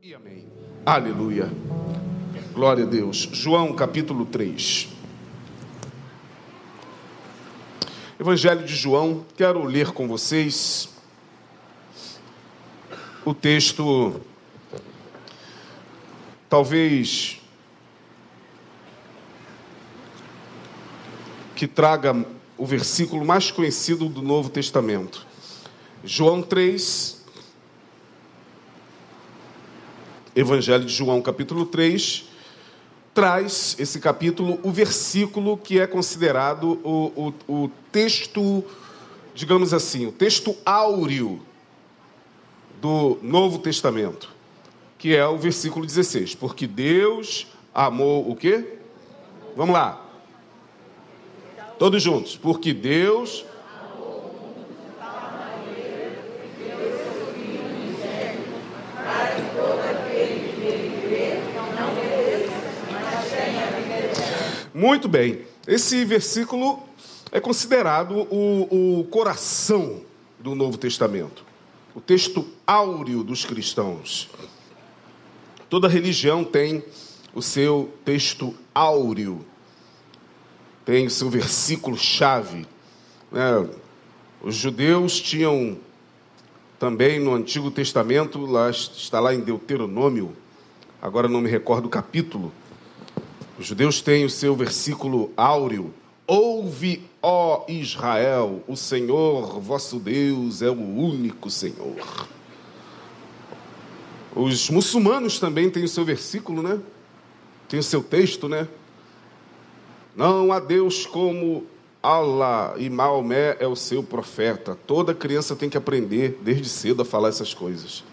E amém. Aleluia. Glória a Deus. João capítulo 3. Evangelho de João, quero ler com vocês o texto, talvez que traga o versículo mais conhecido do Novo Testamento. João 3, Evangelho de João, capítulo 3, traz esse capítulo o versículo que é considerado o, o, o texto, digamos assim, o texto áureo do Novo Testamento, que é o versículo 16. Porque Deus amou o quê? Vamos lá. Todos juntos. Porque Deus Muito bem. Esse versículo é considerado o, o, coração do Novo Testamento, o texto áureo dos cristãos. Toda religião tem o seu texto áureo, tem o seu versículo-chave. Né? Os judeus tinham também no Antigo Testamento, lá, está lá em Deuteronômio, agora não me recordo o capítulo os judeus têm o seu versículo áureo. Ouve, ó Israel, o Senhor vosso Deus é o único Senhor. Os muçulmanos também têm o seu versículo, né? Tem o seu texto, né? Não há Deus como Allah e Maomé é o seu profeta. Toda criança tem que aprender desde cedo a falar essas coisas.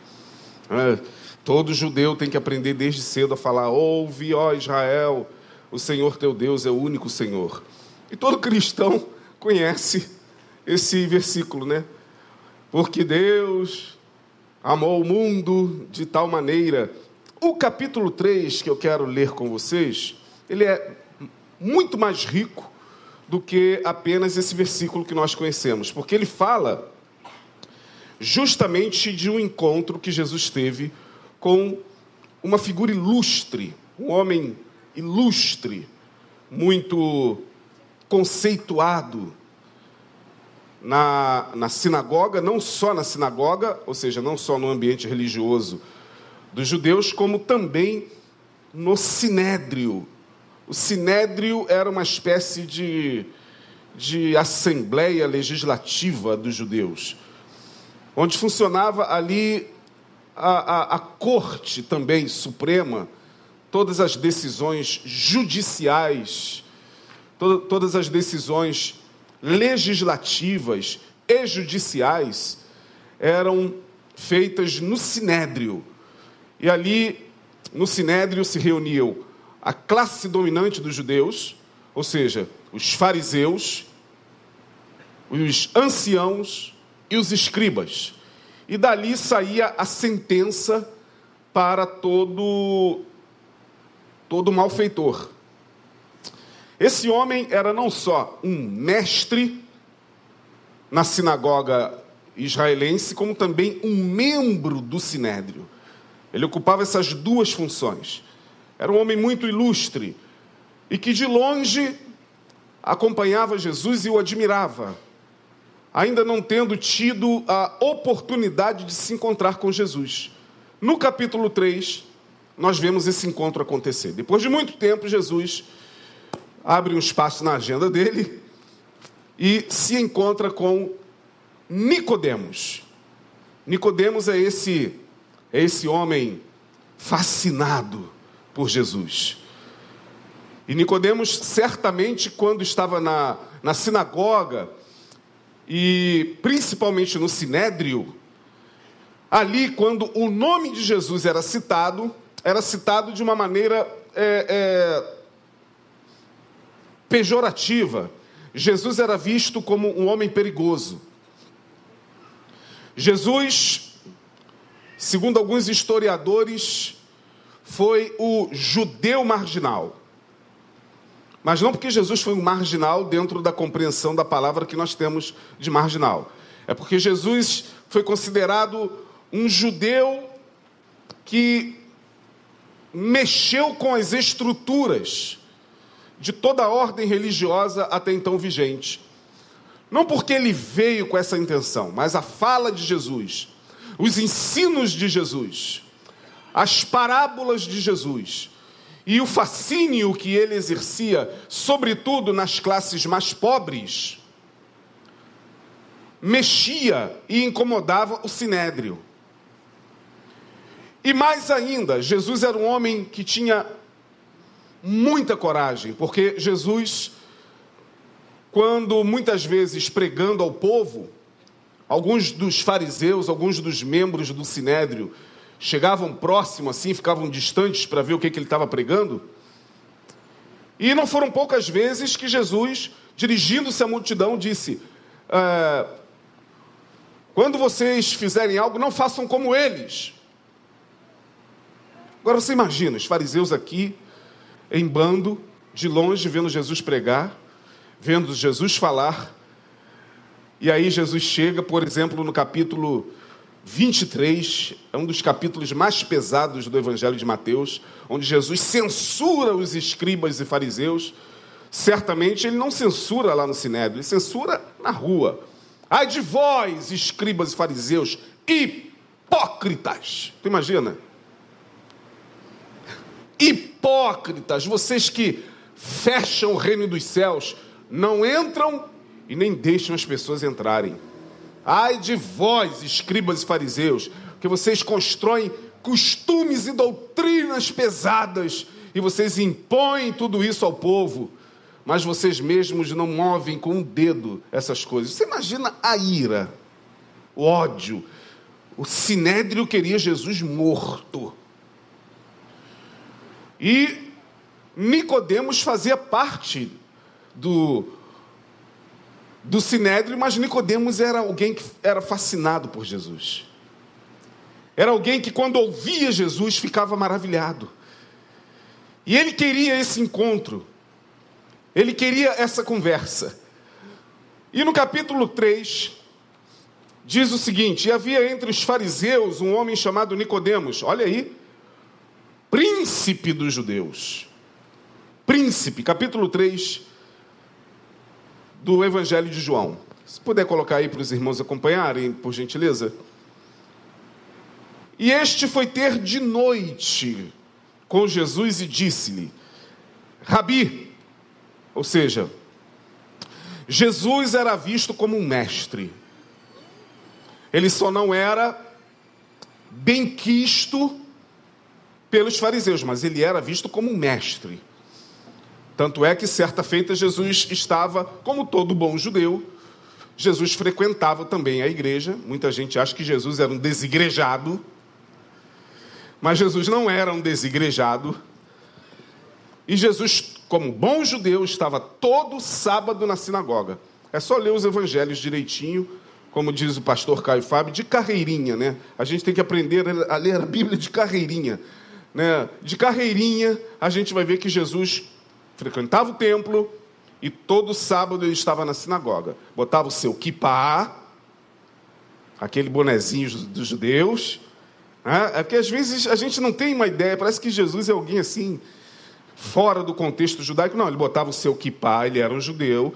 É. Todo judeu tem que aprender desde cedo a falar: Ouve, ó Israel, o Senhor teu Deus é o único Senhor. E todo cristão conhece esse versículo, né? Porque Deus amou o mundo de tal maneira. O capítulo 3 que eu quero ler com vocês, ele é muito mais rico do que apenas esse versículo que nós conhecemos, porque ele fala justamente de um encontro que Jesus teve com uma figura ilustre, um homem ilustre, muito conceituado na, na sinagoga, não só na sinagoga, ou seja, não só no ambiente religioso dos judeus, como também no sinédrio. O sinédrio era uma espécie de, de assembleia legislativa dos judeus, onde funcionava ali a, a, a corte também suprema todas as decisões judiciais, to todas as decisões legislativas e judiciais eram feitas no sinédrio. E ali, no sinédrio, se reuniam a classe dominante dos judeus, ou seja, os fariseus, os anciãos e os escribas. E dali saía a sentença para todo todo malfeitor. Esse homem era não só um mestre na sinagoga israelense, como também um membro do sinédrio. Ele ocupava essas duas funções. Era um homem muito ilustre e que de longe acompanhava Jesus e o admirava, ainda não tendo tido a oportunidade de se encontrar com Jesus. No capítulo 3, nós vemos esse encontro acontecer. Depois de muito tempo, Jesus abre um espaço na agenda dele e se encontra com Nicodemos. Nicodemos é esse é esse homem fascinado por Jesus. E Nicodemos certamente quando estava na, na sinagoga e principalmente no sinédrio, ali quando o nome de Jesus era citado, era citado de uma maneira é, é, pejorativa. Jesus era visto como um homem perigoso. Jesus, segundo alguns historiadores, foi o judeu marginal. Mas não porque Jesus foi um marginal dentro da compreensão da palavra que nós temos de marginal. É porque Jesus foi considerado um judeu que mexeu com as estruturas de toda a ordem religiosa até então vigente. Não porque ele veio com essa intenção, mas a fala de Jesus, os ensinos de Jesus, as parábolas de Jesus e o fascínio que ele exercia, sobretudo nas classes mais pobres, mexia e incomodava o sinédrio. E mais ainda, Jesus era um homem que tinha muita coragem, porque Jesus, quando muitas vezes pregando ao povo, alguns dos fariseus, alguns dos membros do sinédrio, chegavam próximo assim, ficavam distantes para ver o que, que ele estava pregando. E não foram poucas vezes que Jesus, dirigindo-se à multidão, disse: é, Quando vocês fizerem algo, não façam como eles. Agora você imagina, os fariseus aqui, em bando, de longe, vendo Jesus pregar, vendo Jesus falar. E aí Jesus chega, por exemplo, no capítulo 23 é um dos capítulos mais pesados do Evangelho de Mateus, onde Jesus censura os escribas e fariseus. Certamente ele não censura lá no Sinédrio, ele censura na rua. Ai de vós, escribas e fariseus, hipócritas. Tu imagina? Hipócritas, vocês que fecham o reino dos céus, não entram e nem deixam as pessoas entrarem. Ai de vós, escribas e fariseus, que vocês constroem costumes e doutrinas pesadas e vocês impõem tudo isso ao povo, mas vocês mesmos não movem com um dedo essas coisas. Você imagina a ira, o ódio. O sinédrio queria Jesus morto. E Nicodemos fazia parte do do Sinédrio, mas Nicodemos era alguém que era fascinado por Jesus. Era alguém que quando ouvia Jesus ficava maravilhado. E ele queria esse encontro. Ele queria essa conversa. E no capítulo 3 diz o seguinte: "E havia entre os fariseus um homem chamado Nicodemos, olha aí, príncipe dos judeus. Príncipe, capítulo 3, do Evangelho de João. Se puder colocar aí para os irmãos acompanharem, por gentileza. E este foi ter de noite com Jesus e disse-lhe: Rabi, ou seja, Jesus era visto como um mestre. Ele só não era bem quisto pelos fariseus, mas ele era visto como um mestre. Tanto é que certa feita Jesus estava, como todo bom judeu, Jesus frequentava também a igreja. Muita gente acha que Jesus era um desigrejado, mas Jesus não era um desigrejado. E Jesus, como bom judeu, estava todo sábado na sinagoga. É só ler os evangelhos direitinho, como diz o pastor Caio Fábio, de carreirinha, né? A gente tem que aprender a ler a Bíblia de carreirinha. Né? De carreirinha, a gente vai ver que Jesus frequentava o templo e todo sábado ele estava na sinagoga. Botava o seu kippah, aquele bonezinho dos judeus. Né? É porque às vezes a gente não tem uma ideia, parece que Jesus é alguém assim, fora do contexto judaico. Não, ele botava o seu kippah, ele era um judeu,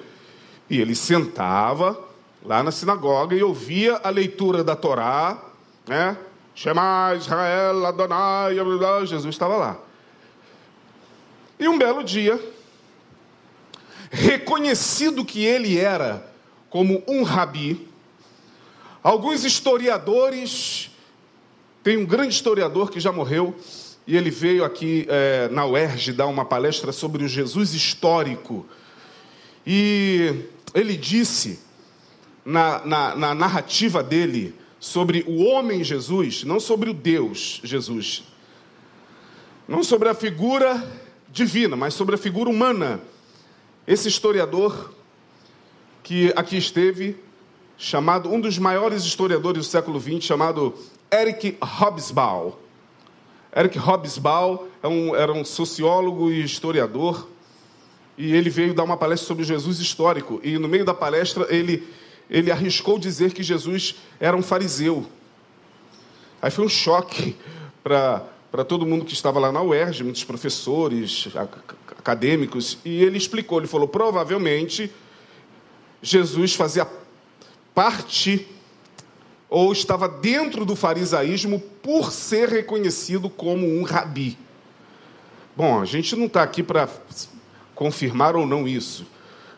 e ele sentava lá na sinagoga e ouvia a leitura da Torá, né? Shema Israel Adonai, Jesus estava lá. E um belo dia, reconhecido que ele era como um rabi, alguns historiadores, tem um grande historiador que já morreu, e ele veio aqui é, na UERJ dar uma palestra sobre o Jesus histórico. E ele disse, na, na, na narrativa dele, sobre o homem Jesus, não sobre o Deus Jesus, não sobre a figura divina, mas sobre a figura humana. Esse historiador que aqui esteve, chamado um dos maiores historiadores do século XX, chamado Eric Hobsbawm. Eric Hobsbawm é um, era um sociólogo e historiador, e ele veio dar uma palestra sobre Jesus histórico. E no meio da palestra ele, ele arriscou dizer que Jesus era um fariseu. Aí foi um choque para todo mundo que estava lá na UERJ, muitos professores, acadêmicos, e ele explicou, ele falou, provavelmente Jesus fazia parte ou estava dentro do farisaísmo por ser reconhecido como um rabi. Bom, a gente não está aqui para confirmar ou não isso,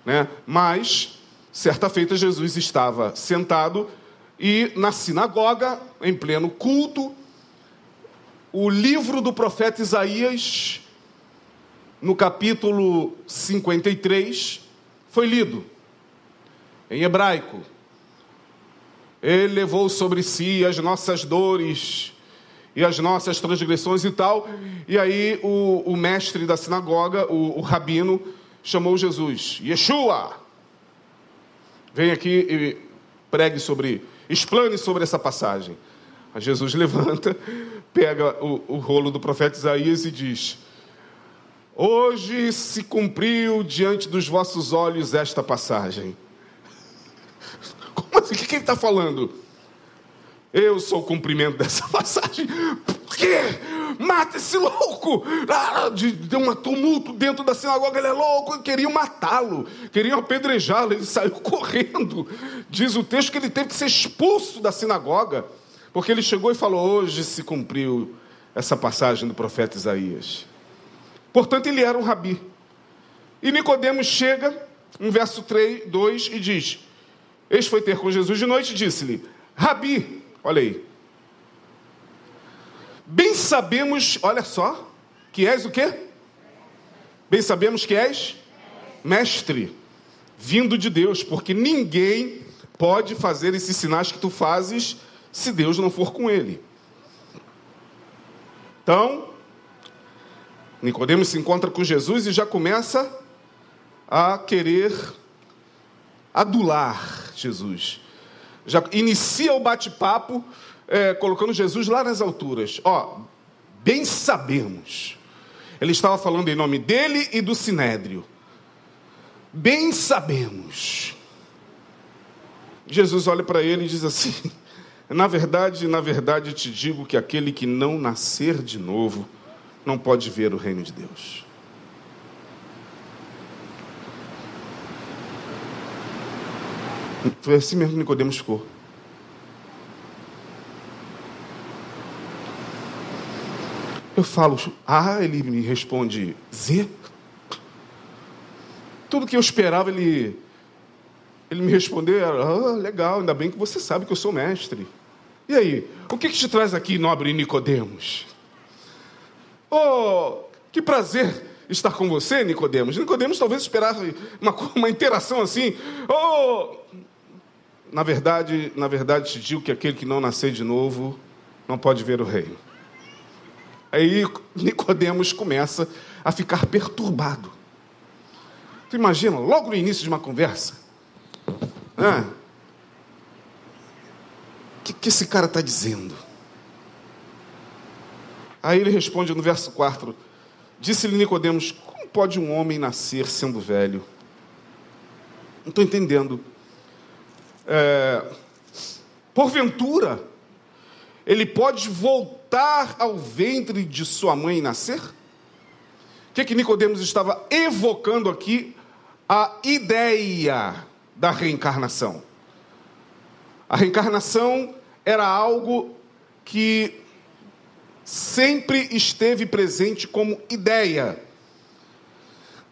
né? mas, certa feita, Jesus estava sentado e na sinagoga, em pleno culto, o livro do profeta Isaías, no capítulo 53, foi lido em hebraico. Ele levou sobre si as nossas dores e as nossas transgressões e tal. E aí o, o mestre da sinagoga, o, o rabino, chamou Jesus, Yeshua, vem aqui e pregue sobre, explane sobre essa passagem. Aí Jesus levanta, pega o, o rolo do profeta Isaías e diz: Hoje se cumpriu diante dos vossos olhos esta passagem. Como assim? O que, ele está falando? Eu sou o cumprimento dessa passagem. Por quê? Mata esse louco! Ah, deu um tumulto dentro da sinagoga, ele é louco, queriam matá-lo, queriam apedrejá-lo, ele saiu correndo. Diz o texto que ele teve que ser expulso da sinagoga, porque ele chegou e falou: Hoje se cumpriu essa passagem do profeta Isaías. Portanto, ele era um rabi. E Nicodemos chega, no verso 3, 2, e diz: Eis foi ter com Jesus de noite e disse-lhe: Rabi, olha aí. Bem sabemos, olha só, que és o quê? Bem sabemos que és mestre, vindo de Deus, porque ninguém pode fazer esses sinais que tu fazes se Deus não for com ele. Então, Nicodemos se encontra com Jesus e já começa a querer adular Jesus. Já inicia o bate-papo é, colocando Jesus lá nas alturas. Ó, bem sabemos. Ele estava falando em nome dele e do sinédrio. Bem sabemos. Jesus olha para ele e diz assim: Na verdade, na verdade te digo que aquele que não nascer de novo não pode ver o reino de Deus. Foi assim mesmo que Nicodemos ficou. Eu falo, ah, ele me responde, Z. Tudo que eu esperava ele, ele me responder ah, legal, ainda bem que você sabe que eu sou mestre. E aí, o que, que te traz aqui, nobre Nicodemos? Oh, que prazer estar com você, Nicodemos. Nicodemos talvez esperasse uma, uma interação assim. Oh, na verdade, na verdade te digo que aquele que não nascer de novo não pode ver o reino. Aí Nicodemos começa a ficar perturbado. Tu imagina, logo no início de uma conversa, o que, que esse cara está dizendo? Aí ele responde no verso 4: Disse-lhe Nicodemos: Como pode um homem nascer sendo velho? Não estou entendendo. É, porventura, ele pode voltar ao ventre de sua mãe e nascer? O que, que Nicodemos estava evocando aqui? A ideia da reencarnação. A reencarnação era algo que sempre esteve presente como ideia.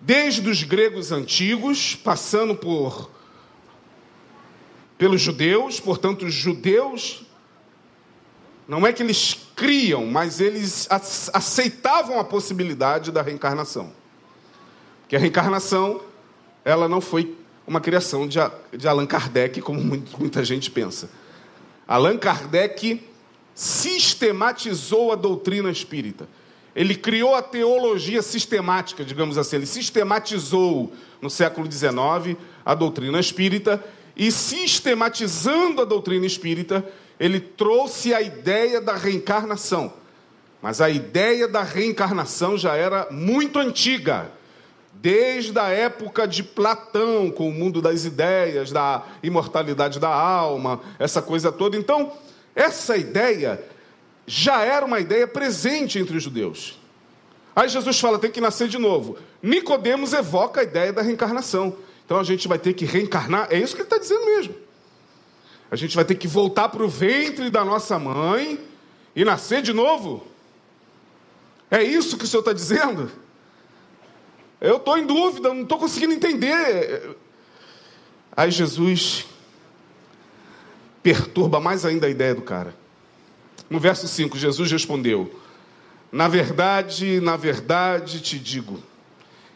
Desde os gregos antigos, passando por pelos judeus, portanto, os judeus não é que eles criam, mas eles aceitavam a possibilidade da reencarnação. Porque a reencarnação, ela não foi uma criação de, Allan Kardec, como muita gente pensa. Allan Kardec sistematizou a doutrina espírita. Ele criou a teologia sistemática, digamos assim. Ele sistematizou no século XIX a doutrina espírita e sistematizando a doutrina espírita, ele trouxe a ideia da reencarnação. Mas a ideia da reencarnação já era muito antiga, desde a época de Platão, com o mundo das ideias, da imortalidade da alma, essa coisa toda. Então, essa ideia já era uma ideia presente entre os judeus. Aí Jesus fala, tem que nascer de novo. Nicodemos evoca a ideia da reencarnação. Então a gente vai ter que reencarnar, é isso que ele está dizendo mesmo. A gente vai ter que voltar para o ventre da nossa mãe e nascer de novo. É isso que o Senhor está dizendo? Eu estou em dúvida, não estou conseguindo entender. Aí Jesus perturba mais ainda a ideia do cara. No verso 5, Jesus respondeu: Na verdade, na verdade te digo,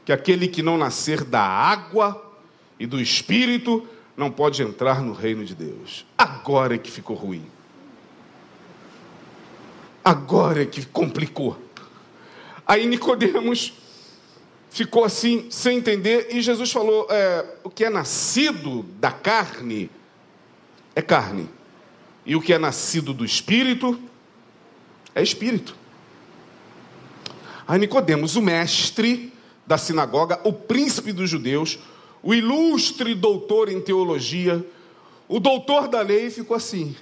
que aquele que não nascer da água e do espírito não pode entrar no reino de Deus. Agora é que ficou ruim. Agora é que complicou. Aí Nicodemos ficou assim, sem entender, e Jesus falou: é, o que é nascido da carne é carne. E o que é nascido do espírito é espírito. Aí Nicodemos, o mestre da sinagoga, o príncipe dos judeus, o ilustre doutor em teologia, o doutor da lei, ficou assim.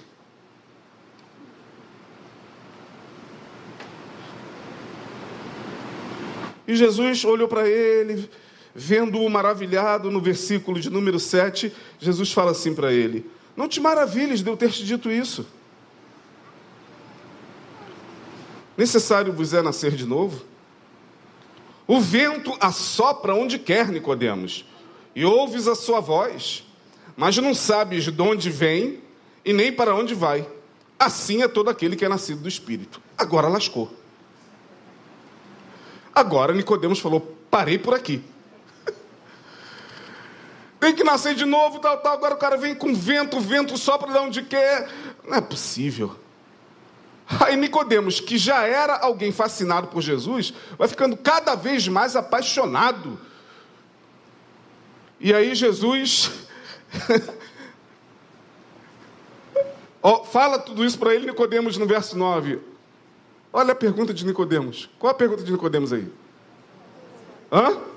E Jesus olhou para ele, vendo-o maravilhado no versículo de número 7, Jesus fala assim para ele: não te maravilhes de eu ter te dito isso. Necessário vos é nascer de novo? O vento assopra onde quer, Nicodemos, e ouves a sua voz, mas não sabes de onde vem e nem para onde vai. Assim é todo aquele que é nascido do Espírito. Agora lascou. Agora Nicodemos falou: parei por aqui tem que nascer de novo, tal, tal. Agora o cara vem com vento, vento sopra de onde quer. Não é possível. Aí Nicodemos, que já era alguém fascinado por Jesus, vai ficando cada vez mais apaixonado. E aí Jesus fala tudo isso para ele, Nicodemos, no verso 9. Olha a pergunta de Nicodemos. Qual a pergunta de Nicodemos aí? Hã?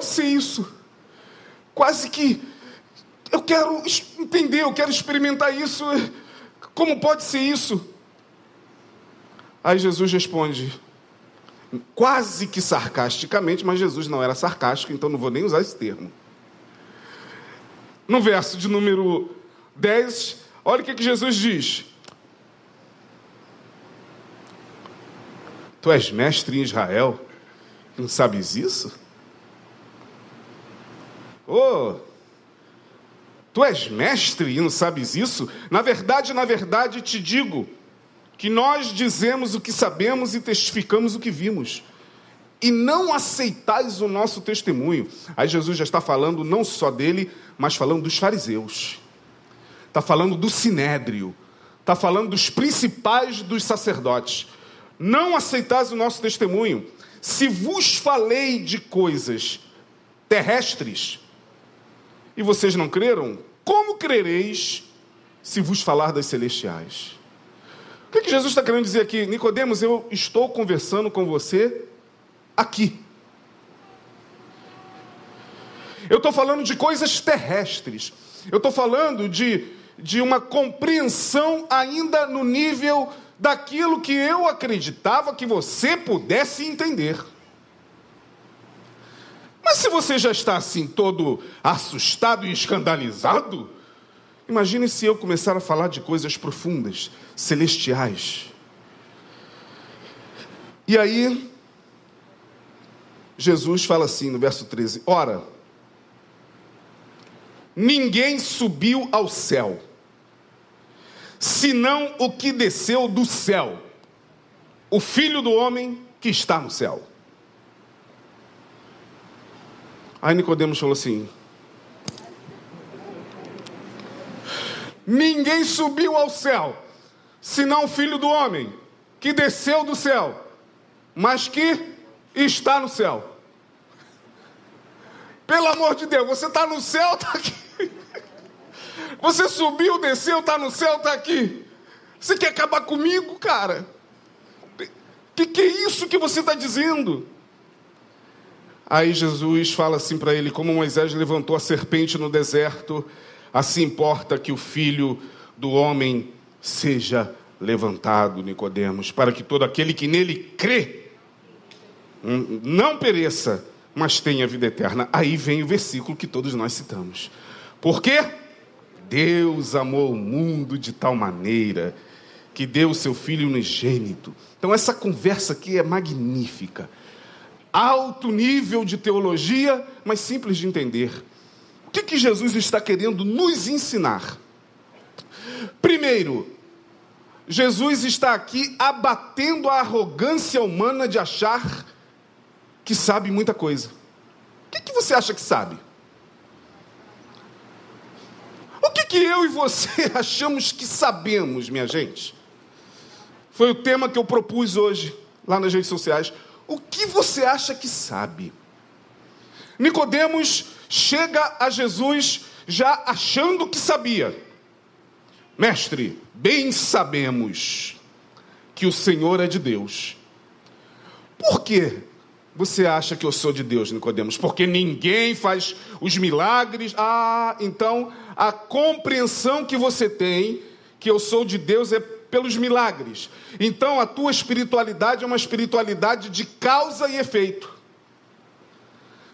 pode ser isso? Quase que eu quero entender, eu quero experimentar isso. Como pode ser isso? Aí Jesus responde, quase que sarcasticamente, mas Jesus não era sarcástico, então não vou nem usar esse termo. No verso de número 10, olha o que, que Jesus diz. Tu és mestre em Israel, não sabes isso? Oh, tu és mestre e não sabes isso? Na verdade, na verdade te digo que nós dizemos o que sabemos e testificamos o que vimos. E não aceitais o nosso testemunho. Aí Jesus já está falando não só dele, mas falando dos fariseus. Está falando do sinédrio. Está falando dos principais dos sacerdotes. Não aceitais o nosso testemunho. Se vos falei de coisas terrestres, e vocês não creram, como crereis se vos falar das celestiais? O que, que Jesus está querendo dizer aqui? Nicodemos, eu estou conversando com você aqui. Eu estou falando de coisas terrestres. Eu estou falando de, de uma compreensão ainda no nível daquilo que eu acreditava que você pudesse entender. Mas se você já está assim, todo assustado e escandalizado, imagine se eu começar a falar de coisas profundas, celestiais. E aí, Jesus fala assim no verso 13: Ora, ninguém subiu ao céu, senão o que desceu do céu, o Filho do homem que está no céu. Aí Nicodemos falou assim: Ninguém subiu ao céu, senão o filho do homem, que desceu do céu, mas que está no céu. Pelo amor de Deus, você está no céu, está aqui. Você subiu, desceu, está no céu, está aqui. Você quer acabar comigo, cara? Que que é isso que você está dizendo? Aí Jesus fala assim para ele: como Moisés levantou a serpente no deserto, assim importa que o filho do homem seja levantado, Nicodemos, para que todo aquele que nele crê hum, não pereça, mas tenha vida eterna. Aí vem o versículo que todos nós citamos. Por quê? Deus amou o mundo de tal maneira que deu o seu filho unigênito. Então essa conversa aqui é magnífica. Alto nível de teologia, mas simples de entender. O que, que Jesus está querendo nos ensinar? Primeiro, Jesus está aqui abatendo a arrogância humana de achar que sabe muita coisa. O que, que você acha que sabe? O que, que eu e você achamos que sabemos, minha gente? Foi o tema que eu propus hoje, lá nas redes sociais. O que você acha que sabe? Nicodemos chega a Jesus já achando que sabia. Mestre, bem sabemos que o Senhor é de Deus. Por que você acha que eu sou de Deus, Nicodemos? Porque ninguém faz os milagres. Ah, então a compreensão que você tem que eu sou de Deus é pelos milagres. Então a tua espiritualidade é uma espiritualidade de causa e efeito.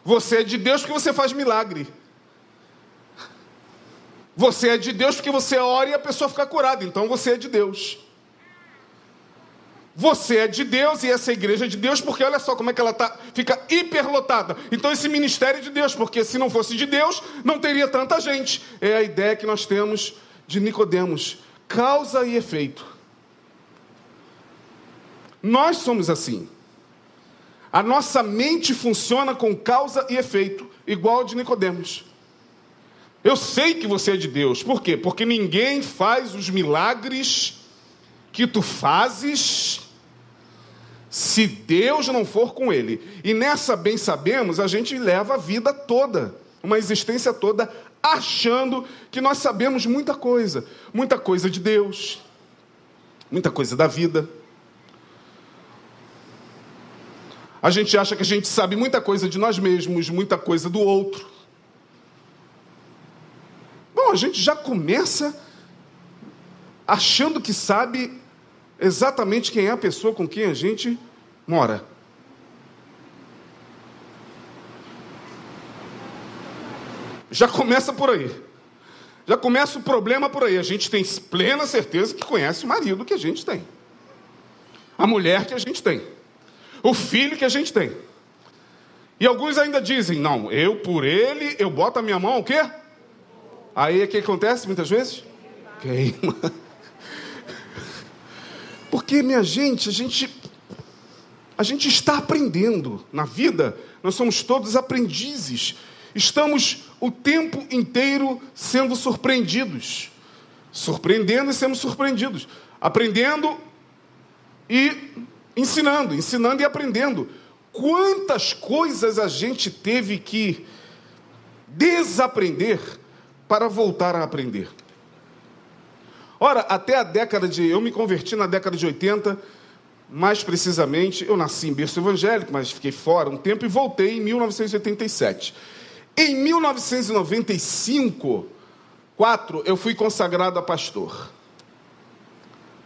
Você é de Deus porque você faz milagre. Você é de Deus porque você ora e a pessoa fica curada. Então você é de Deus. Você é de Deus e essa igreja é de Deus porque olha só como é que ela tá, fica hiperlotada. Então esse ministério é de Deus, porque se não fosse de Deus, não teria tanta gente. É a ideia que nós temos de Nicodemos, causa e efeito. Nós somos assim. A nossa mente funciona com causa e efeito, igual a de Nicodemos. Eu sei que você é de Deus. Por quê? Porque ninguém faz os milagres que tu fazes se Deus não for com ele. E nessa bem sabemos, a gente leva a vida toda, uma existência toda achando que nós sabemos muita coisa, muita coisa de Deus, muita coisa da vida. A gente acha que a gente sabe muita coisa de nós mesmos, muita coisa do outro. Bom, a gente já começa achando que sabe exatamente quem é a pessoa com quem a gente mora. Já começa por aí. Já começa o problema por aí. A gente tem plena certeza que conhece o marido que a gente tem. A mulher que a gente tem. O filho que a gente tem. E alguns ainda dizem: não, eu por ele, eu boto a minha mão o quê? Aí o que acontece muitas vezes? Queima. Porque, minha gente, a gente a gente está aprendendo na vida, nós somos todos aprendizes. Estamos o tempo inteiro sendo surpreendidos. Surpreendendo e sendo surpreendidos. Aprendendo e ensinando, ensinando e aprendendo. Quantas coisas a gente teve que desaprender para voltar a aprender. Ora, até a década de. Eu me converti na década de 80, mais precisamente, eu nasci em berço evangélico, mas fiquei fora um tempo e voltei em 1987. Em 1995, 4, eu fui consagrado a pastor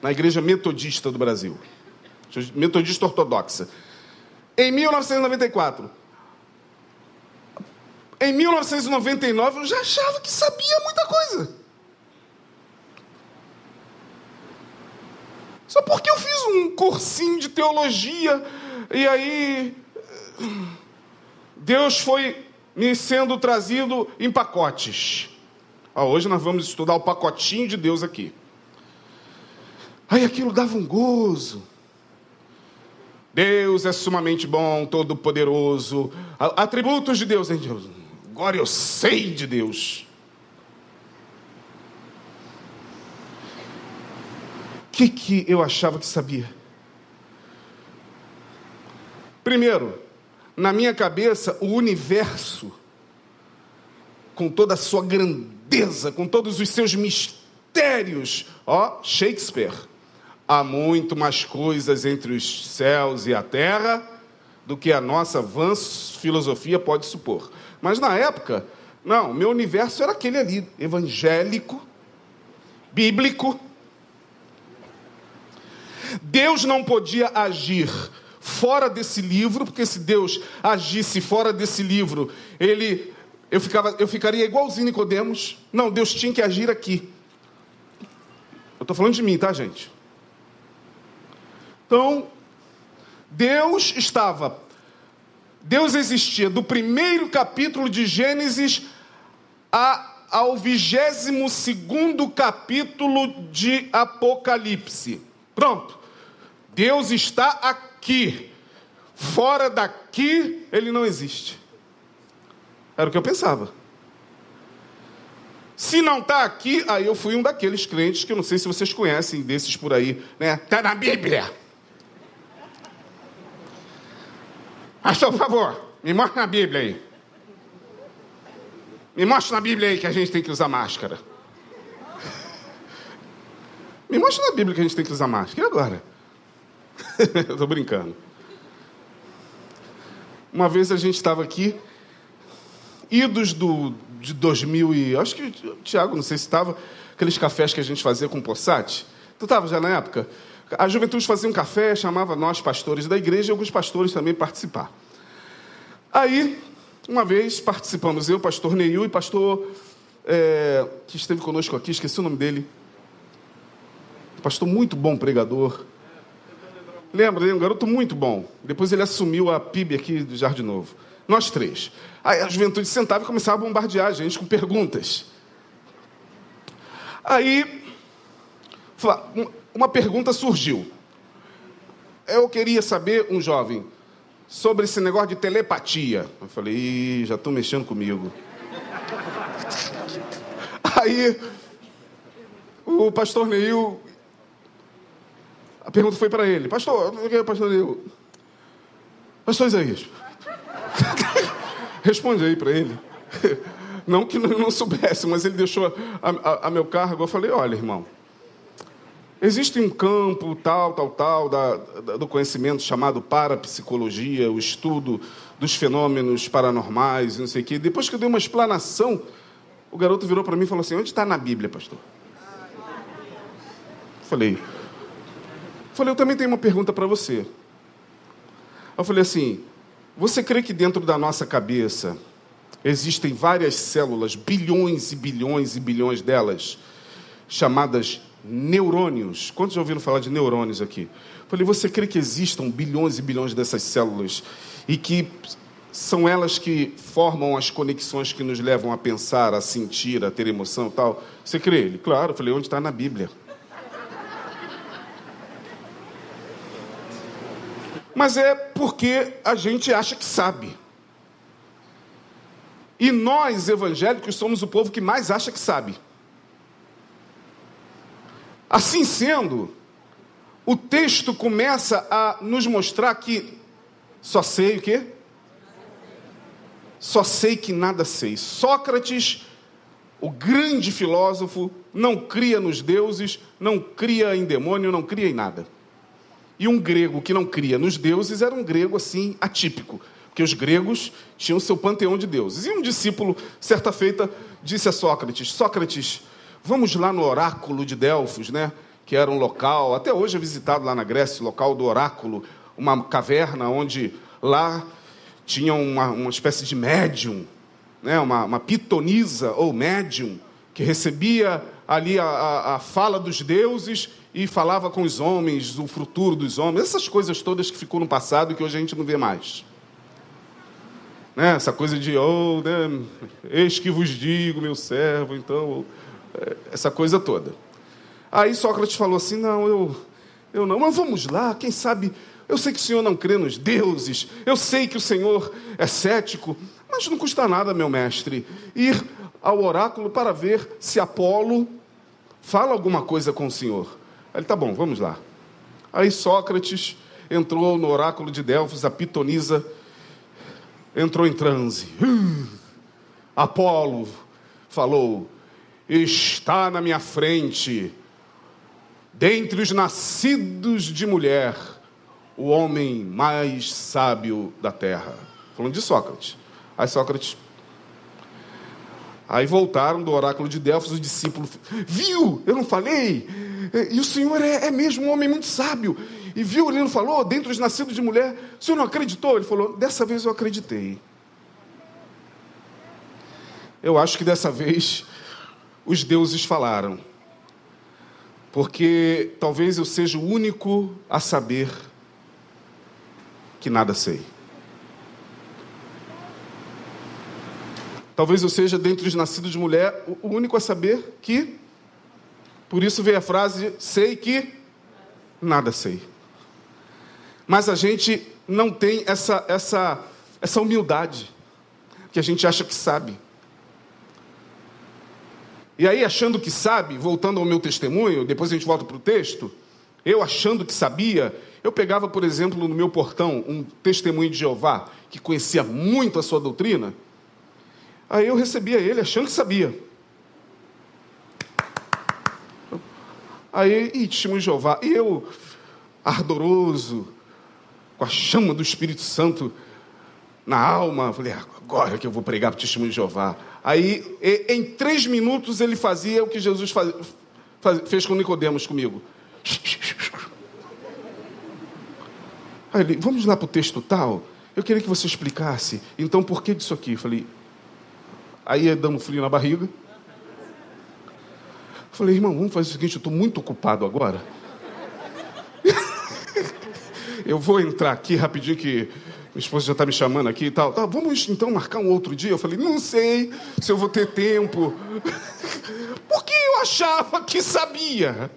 na Igreja Metodista do Brasil, Metodista Ortodoxa. Em 1994, em 1999 eu já achava que sabia muita coisa. Só porque eu fiz um cursinho de teologia e aí Deus foi me sendo trazido em pacotes. Ah, hoje nós vamos estudar o pacotinho de Deus aqui. Aí aquilo dava um gozo. Deus é sumamente bom, todo-poderoso. Atributos de Deus, hein, Deus? Agora eu sei de Deus. O que, que eu achava que sabia? Primeiro, na minha cabeça, o universo, com toda a sua grandeza, com todos os seus mistérios, ó, Shakespeare, há muito mais coisas entre os céus e a terra do que a nossa vã filosofia pode supor. Mas na época, não, meu universo era aquele ali, evangélico, bíblico, Deus não podia agir fora desse livro, porque se Deus agisse fora desse livro, ele eu, ficava, eu ficaria igualzinho Nicodemos. Não, Deus tinha que agir aqui. Eu estou falando de mim, tá, gente? Então, Deus estava. Deus existia do primeiro capítulo de Gênesis a, ao vigésimo segundo capítulo de Apocalipse. Pronto. Deus está aqui. Fora daqui, ele não existe. Era o que eu pensava. Se não está aqui, aí eu fui um daqueles crentes que eu não sei se vocês conhecem, desses por aí, né? Está na Bíblia. Pastor, por favor, me mostra na Bíblia aí. Me mostra na Bíblia aí que a gente tem que usar máscara. Me mostra na Bíblia que a gente tem que usar máscara. E agora? eu estou brincando. Uma vez a gente estava aqui idos do, de 2000 e... Acho que o Tiago, não sei se estava... Aqueles cafés que a gente fazia com Possati. Tu estava já na época? A juventude fazia um café, chamava nós, pastores da igreja, e alguns pastores também participar. Aí, uma vez, participamos eu, pastor Neil e pastor... É, que esteve conosco aqui, esqueci o nome dele. Pastor muito bom pregador. Lembra? Um garoto muito bom. Depois ele assumiu a PIB aqui do Jardim Novo. Nós três. Aí a juventude sentava e começava a bombardear a gente com perguntas. Aí, uma pergunta surgiu. Eu queria saber, um jovem, sobre esse negócio de telepatia. Eu falei, Ih, já estou mexendo comigo. Aí, o pastor Neil, a pergunta foi para ele: Pastor, pastor Neil, pastor Isaías, Responde aí para ele. Não que não soubesse, mas ele deixou a, a, a, meu cargo. Eu falei: olha, irmão, existe um campo tal, tal, tal, da, da, do conhecimento chamado parapsicologia, o estudo dos fenômenos paranormais, não sei o quê. Depois que eu dei uma explanação, o garoto virou para mim e falou assim: onde está na Bíblia, pastor? Falei, falei, eu também tenho uma pergunta para você. Eu falei assim: você crê que dentro da nossa cabeça existem várias células, bilhões e bilhões e bilhões delas, chamadas neurônios? Quantos já ouviram falar de neurônios aqui? Falei, você crê que existam bilhões e bilhões dessas células e que são elas que formam as conexões que nos levam a pensar, a sentir, a ter emoção e tal? Você crê? Ele, claro. falei, onde está na Bíblia? mas é porque a gente acha que sabe. E nós, evangélicos, somos o povo que mais acha que sabe. Assim sendo, o texto começa a nos mostrar que só sei o quê? Só sei que nada sei. Sócrates, o grande filósofo, não cria nos deuses, não cria em demônio, não cria em nada. E um grego que não cria nos deuses era um grego assim atípico, porque os gregos tinham seu panteão de deuses. E um discípulo, certa feita, disse a Sócrates: Sócrates, vamos lá no oráculo de Delfos, né? Que era um local, até hoje é visitado lá na Grécia, o local do oráculo, uma caverna onde lá tinha uma, uma espécie de médium, né? uma, uma pitonisa ou médium, que recebia ali a, a, a fala dos deuses e falava com os homens, o futuro dos homens, essas coisas todas que ficou no passado e que hoje a gente não vê mais. Né? Essa coisa de, oh, né? eis que vos digo, meu servo, então, é, essa coisa toda. Aí Sócrates falou assim: não, eu, eu não, mas vamos lá, quem sabe. Eu sei que o senhor não crê nos deuses, eu sei que o senhor é cético, mas não custa nada, meu mestre, ir ao oráculo para ver se Apolo fala alguma coisa com o senhor. Ele, tá bom, vamos lá. Aí Sócrates entrou no oráculo de Delfos, a pitonisa entrou em transe. Apolo falou: Está na minha frente, dentre os nascidos de mulher, o homem mais sábio da terra. Falando de Sócrates. Aí Sócrates. Aí voltaram do oráculo de Delfos, o discípulo, viu? Eu não falei? E o Senhor é, é mesmo um homem muito sábio. E viu, ele não falou, dentre os nascidos de mulher, o Senhor não acreditou? Ele falou, dessa vez eu acreditei. Eu acho que dessa vez os deuses falaram. Porque talvez eu seja o único a saber que nada sei. Talvez eu seja, dentre os nascidos de mulher, o único a saber que. Por isso veio a frase: sei que nada sei. Mas a gente não tem essa, essa, essa humildade, que a gente acha que sabe. E aí, achando que sabe, voltando ao meu testemunho, depois a gente volta para o texto, eu achando que sabia, eu pegava, por exemplo, no meu portão um testemunho de Jeová, que conhecia muito a sua doutrina, Aí eu recebia ele achando que sabia. Aí, e testemunho de Jeová. E eu, ardoroso, com a chama do Espírito Santo na alma, falei, agora que eu vou pregar para o testemunho de Jeová. Aí, em três minutos, ele fazia o que Jesus faz, faz, fez com Nicodemos comigo. Aí ele, vamos lá para o texto tal. Eu queria que você explicasse. Então, por que disso aqui? Eu falei, Aí ia dando frio na barriga. Falei, irmão, vamos fazer o seguinte, eu estou muito ocupado agora. eu vou entrar aqui rapidinho que minha esposa já está me chamando aqui e tal. Tá, vamos então marcar um outro dia? Eu falei, não sei se eu vou ter tempo. Porque eu achava que sabia.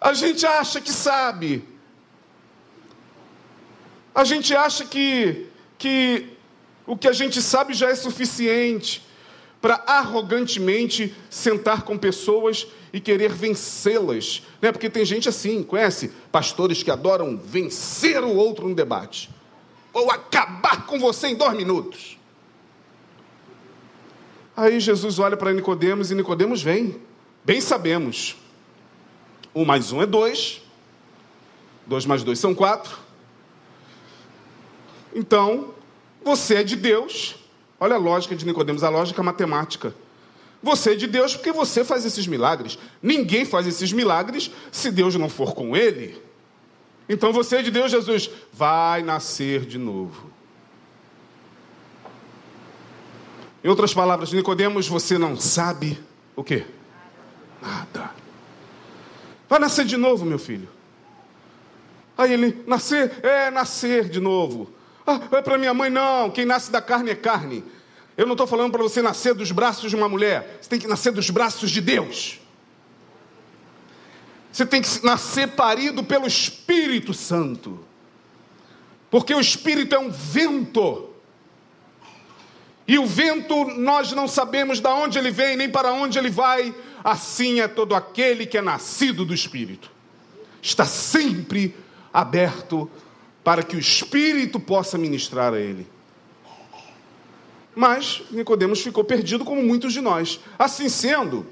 A gente acha que sabe. A gente acha que, que o que a gente sabe já é suficiente para arrogantemente sentar com pessoas e querer vencê-las. Né? Porque tem gente assim, conhece? Pastores que adoram vencer o outro no debate. Ou acabar com você em dois minutos. Aí Jesus olha para Nicodemos e Nicodemos vem. Bem sabemos. Um mais um é dois. Dois mais dois são quatro. Então, você é de Deus. Olha a lógica de Nicodemos, a lógica matemática. Você é de Deus porque você faz esses milagres. Ninguém faz esses milagres se Deus não for com ele. Então você é de Deus, Jesus, vai nascer de novo. Em outras palavras, Nicodemos, você não sabe o quê? Nada. Vai nascer de novo, meu filho. Aí ele, nascer, é nascer de novo. Ah, é para minha mãe, não. Quem nasce da carne é carne. Eu não estou falando para você nascer dos braços de uma mulher. Você tem que nascer dos braços de Deus. Você tem que nascer parido pelo Espírito Santo. Porque o Espírito é um vento. E o vento nós não sabemos de onde ele vem, nem para onde ele vai. Assim é todo aquele que é nascido do Espírito. Está sempre aberto para que o Espírito possa ministrar a ele. Mas Nicodemos ficou perdido como muitos de nós. Assim sendo,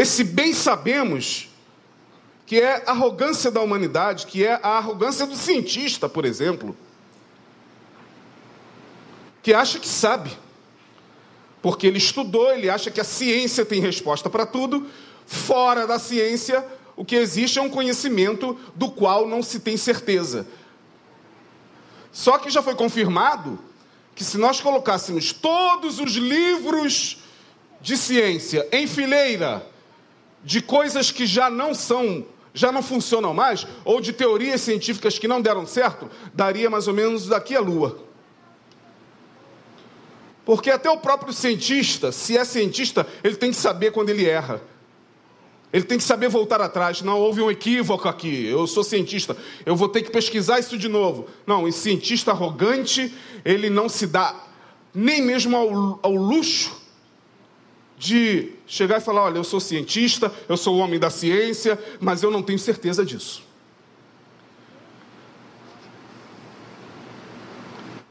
esse bem sabemos que é a arrogância da humanidade, que é a arrogância do cientista, por exemplo, que acha que sabe. Porque ele estudou, ele acha que a ciência tem resposta para tudo, fora da ciência o que existe é um conhecimento do qual não se tem certeza. Só que já foi confirmado que se nós colocássemos todos os livros de ciência em fileira de coisas que já não são, já não funcionam mais, ou de teorias científicas que não deram certo, daria mais ou menos daqui a lua. Porque até o próprio cientista, se é cientista, ele tem que saber quando ele erra. Ele tem que saber voltar atrás. Não, houve um equívoco aqui. Eu sou cientista. Eu vou ter que pesquisar isso de novo. Não, o cientista arrogante, ele não se dá nem mesmo ao, ao luxo de chegar e falar: olha, eu sou cientista, eu sou o homem da ciência, mas eu não tenho certeza disso.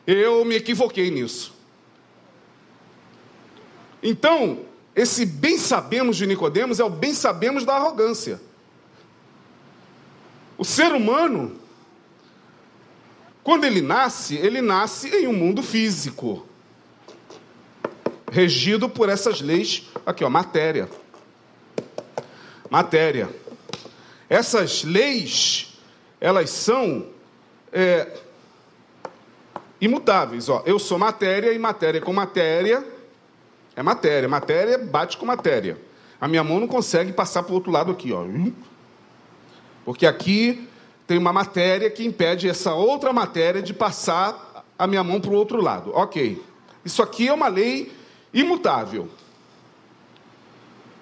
Eu me equivoquei nisso. Então, esse bem sabemos de Nicodemos é o bem sabemos da arrogância. O ser humano, quando ele nasce, ele nasce em um mundo físico. Regido por essas leis aqui, ó, matéria. Matéria. Essas leis, elas são é, imutáveis. Ó. Eu sou matéria e matéria com matéria é matéria. Matéria bate com matéria. A minha mão não consegue passar para o outro lado aqui, ó. Porque aqui tem uma matéria que impede essa outra matéria de passar a minha mão para o outro lado. Ok. Isso aqui é uma lei imutável.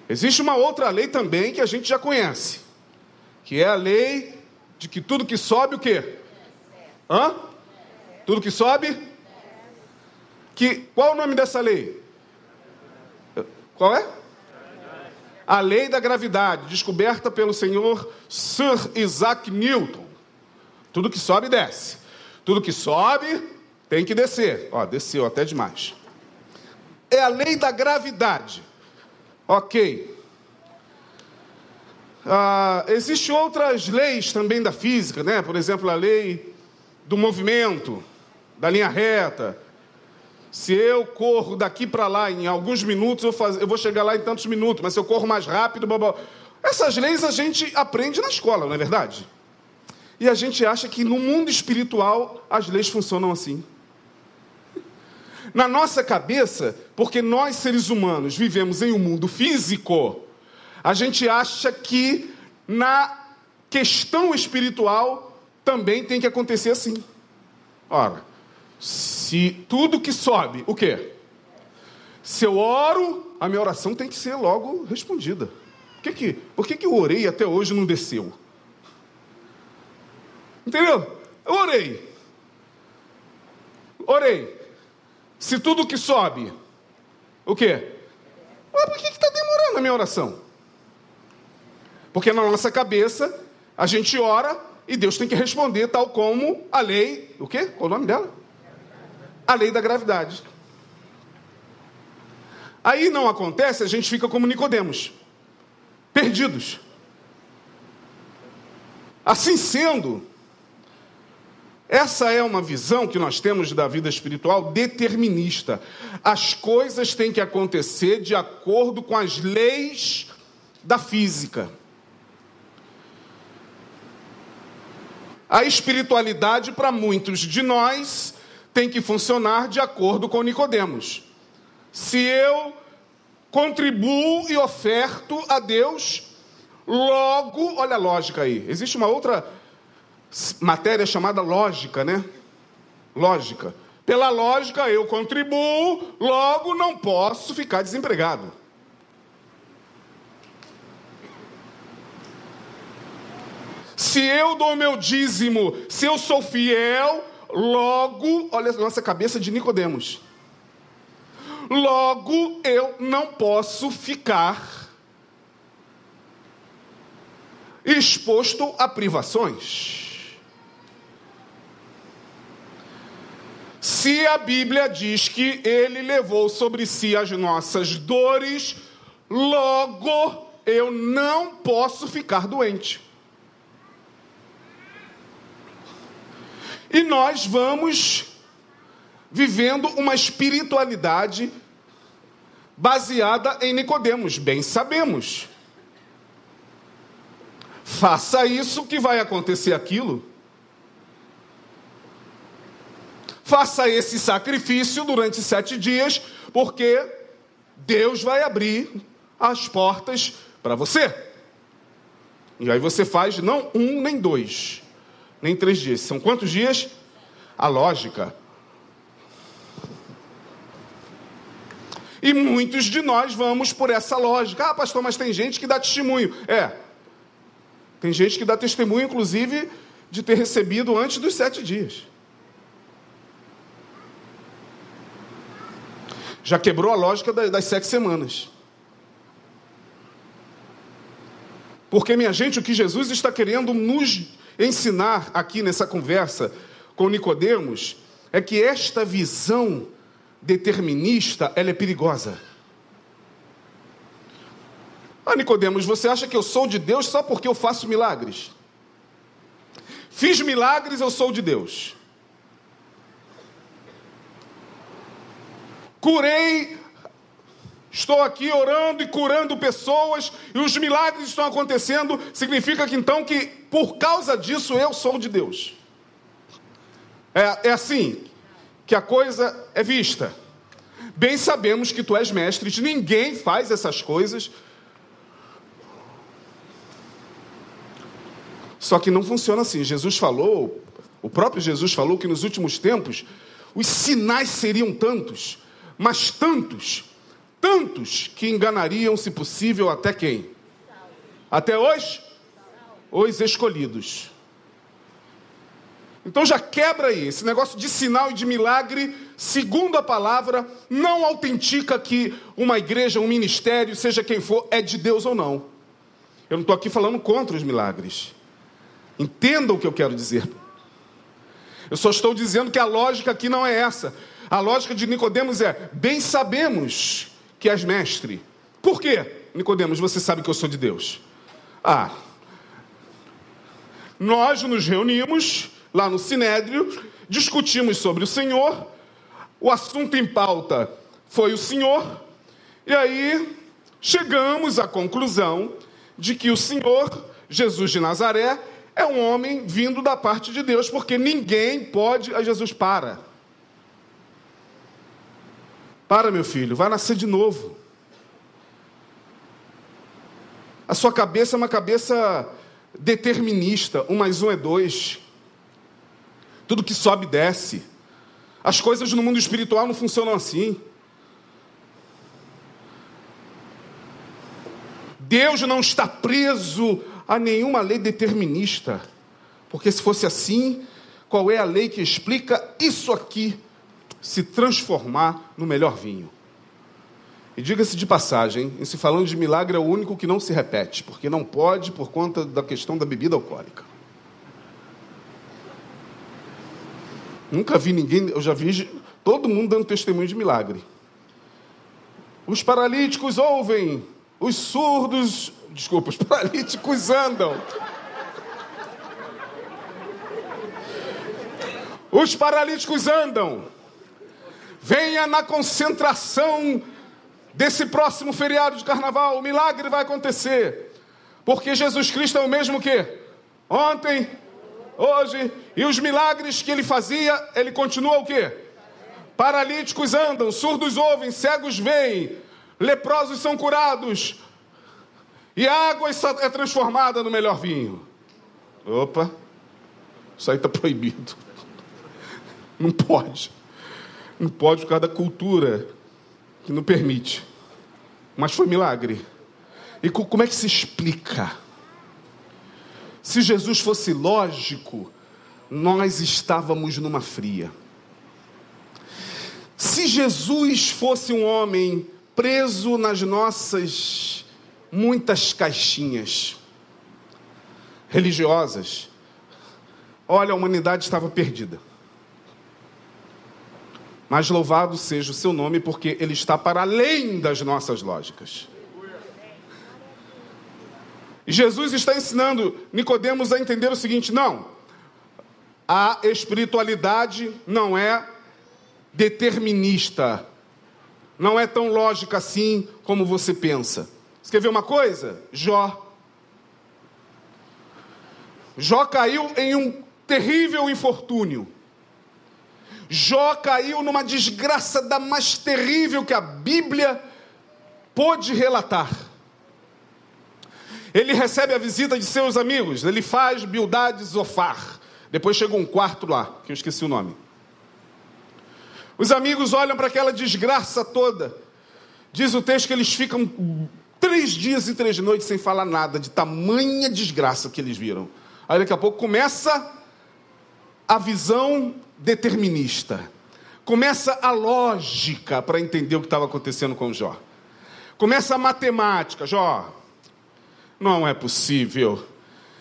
Existe uma outra lei também que a gente já conhece, que é a lei de que tudo que sobe, o quê? Hã? Tudo que sobe? Que, qual o nome dessa lei? Qual é? A lei da gravidade, descoberta pelo senhor Sir Isaac Newton. Tudo que sobe, desce. Tudo que sobe, tem que descer. Ó, desceu até demais. É a lei da gravidade. Ok. Ah, Existem outras leis também da física, né? Por exemplo, a lei do movimento, da linha reta. Se eu corro daqui para lá em alguns minutos, eu, faz... eu, vou chegar lá em tantos minutos, mas se eu corro mais rápido, blá, blá. essas leis a gente aprende na escola, não é verdade? E a gente acha que no mundo espiritual as leis funcionam assim. Na nossa cabeça, porque nós seres humanos vivemos em um mundo físico, a gente acha que na questão espiritual também tem que acontecer assim. Ora, se tudo que sobe, o quê? Se eu oro, a minha oração tem que ser logo respondida. Por que, que, por que, que eu orei até hoje não desceu? Entendeu? Eu orei. Orei. Se tudo que sobe, o quê? Mas por que está demorando a minha oração? Porque na nossa cabeça, a gente ora e Deus tem que responder tal como a lei, o quê? Qual o nome dela? A lei da gravidade. Aí não acontece, a gente fica como Nicodemos, perdidos. Assim sendo, essa é uma visão que nós temos da vida espiritual determinista. As coisas têm que acontecer de acordo com as leis da física. A espiritualidade para muitos de nós tem que funcionar de acordo com Nicodemos. Se eu contribuo e oferto a Deus, logo, olha a lógica aí. Existe uma outra matéria chamada lógica, né? Lógica. Pela lógica, eu contribuo, logo não posso ficar desempregado. Se eu dou meu dízimo, se eu sou fiel, logo, olha a nossa cabeça de Nicodemos. Logo eu não posso ficar exposto a privações. Se a Bíblia diz que ele levou sobre si as nossas dores, logo eu não posso ficar doente. E nós vamos vivendo uma espiritualidade baseada em Nicodemos, bem sabemos. Faça isso que vai acontecer aquilo. Faça esse sacrifício durante sete dias, porque Deus vai abrir as portas para você. E aí você faz não um nem dois, nem três dias. São quantos dias? A lógica. E muitos de nós vamos por essa lógica. Ah, pastor, mas tem gente que dá testemunho. É. Tem gente que dá testemunho, inclusive, de ter recebido antes dos sete dias. Já quebrou a lógica das sete semanas. Porque, minha gente, o que Jesus está querendo nos ensinar aqui nessa conversa com Nicodemos é que esta visão determinista, ela é perigosa. Ah, Nicodemos, você acha que eu sou de Deus só porque eu faço milagres? Fiz milagres, eu sou de Deus. Curei estou aqui orando e curando pessoas e os milagres estão acontecendo, significa que então que por causa disso eu sou de Deus. É, é assim que a coisa é vista. Bem sabemos que tu és mestre, ninguém faz essas coisas. Só que não funciona assim. Jesus falou, o próprio Jesus falou que nos últimos tempos os sinais seriam tantos, mas tantos, tantos que enganariam, se possível, até quem? Até hoje? Os escolhidos. Então já quebra aí. Esse negócio de sinal e de milagre, segundo a palavra, não autentica que uma igreja, um ministério, seja quem for, é de Deus ou não. Eu não estou aqui falando contra os milagres. Entendam o que eu quero dizer. Eu só estou dizendo que a lógica aqui não é essa. A lógica de Nicodemos é: bem sabemos que és mestre. Por quê? Nicodemos, você sabe que eu sou de Deus. Ah, nós nos reunimos lá no Sinédrio, discutimos sobre o Senhor, o assunto em pauta foi o Senhor, e aí chegamos à conclusão de que o Senhor, Jesus de Nazaré, é um homem vindo da parte de Deus, porque ninguém pode. A Jesus, para. Para, meu filho, vai nascer de novo. A sua cabeça é uma cabeça determinista. Um mais um é dois. Tudo que sobe, desce. As coisas no mundo espiritual não funcionam assim. Deus não está preso a nenhuma lei determinista. Porque se fosse assim, qual é a lei que explica isso aqui se transformar no melhor vinho? E diga-se de passagem, em se falando de milagre é o único que não se repete, porque não pode por conta da questão da bebida alcoólica. Nunca vi ninguém, eu já vi todo mundo dando testemunho de milagre. Os paralíticos ouvem, os surdos, desculpa, os paralíticos andam. Os paralíticos andam. Venha na concentração desse próximo feriado de carnaval, o milagre vai acontecer. Porque Jesus Cristo é o mesmo que ontem, hoje, e os milagres que ele fazia, ele continua o quê? Paralíticos andam, surdos ouvem, cegos veem, leprosos são curados, e a água é transformada no melhor vinho. Opa, isso aí está proibido. Não pode. Não pode por causa da cultura que não permite. Mas foi milagre. E como é que se explica? Se Jesus fosse lógico, nós estávamos numa fria. Se Jesus fosse um homem preso nas nossas muitas caixinhas religiosas, olha, a humanidade estava perdida. Mas louvado seja o seu nome, porque ele está para além das nossas lógicas. E Jesus está ensinando Nicodemos a entender o seguinte: não, a espiritualidade não é determinista, não é tão lógica assim como você pensa. Você quer ver uma coisa? Jó. Jó caiu em um terrível infortúnio. Jó caiu numa desgraça da mais terrível que a Bíblia pôde relatar. Ele recebe a visita de seus amigos, ele faz Bildade Zofar. Depois chegou um quarto lá, que eu esqueci o nome. Os amigos olham para aquela desgraça toda. Diz o texto que eles ficam três dias e três noites sem falar nada, de tamanha desgraça que eles viram. Aí daqui a pouco começa a visão determinista. Começa a lógica para entender o que estava acontecendo com Jó. Começa a matemática. Jó, não é possível.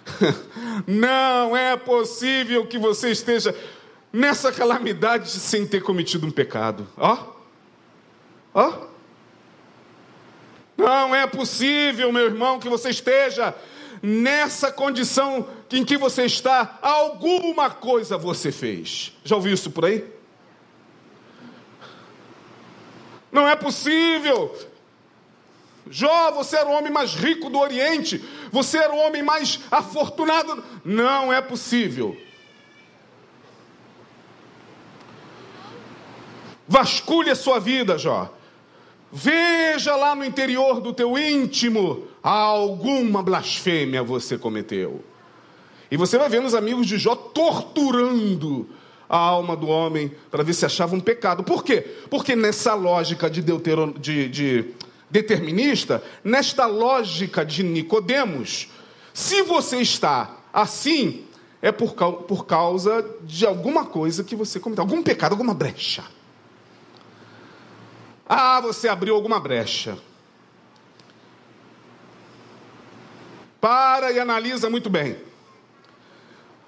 Não é possível que você esteja nessa calamidade sem ter cometido um pecado. Ó. Ó. Não é possível, meu irmão, que você esteja nessa condição em que você está. Alguma coisa você fez. Já ouviu isso por aí? Não é possível Jó, você era o homem mais rico do Oriente, você era o homem mais afortunado. Não é possível. Vasculhe a sua vida, Jó. Veja lá no interior do teu íntimo alguma blasfêmia você cometeu. E você vai vendo os amigos de Jó torturando a alma do homem para ver se achava um pecado. Por quê? Porque nessa lógica de, deuteron... de, de determinista, nesta lógica de Nicodemos, se você está assim, é por, por causa de alguma coisa que você cometeu, algum pecado, alguma brecha. Ah, você abriu alguma brecha. Para e analisa muito bem.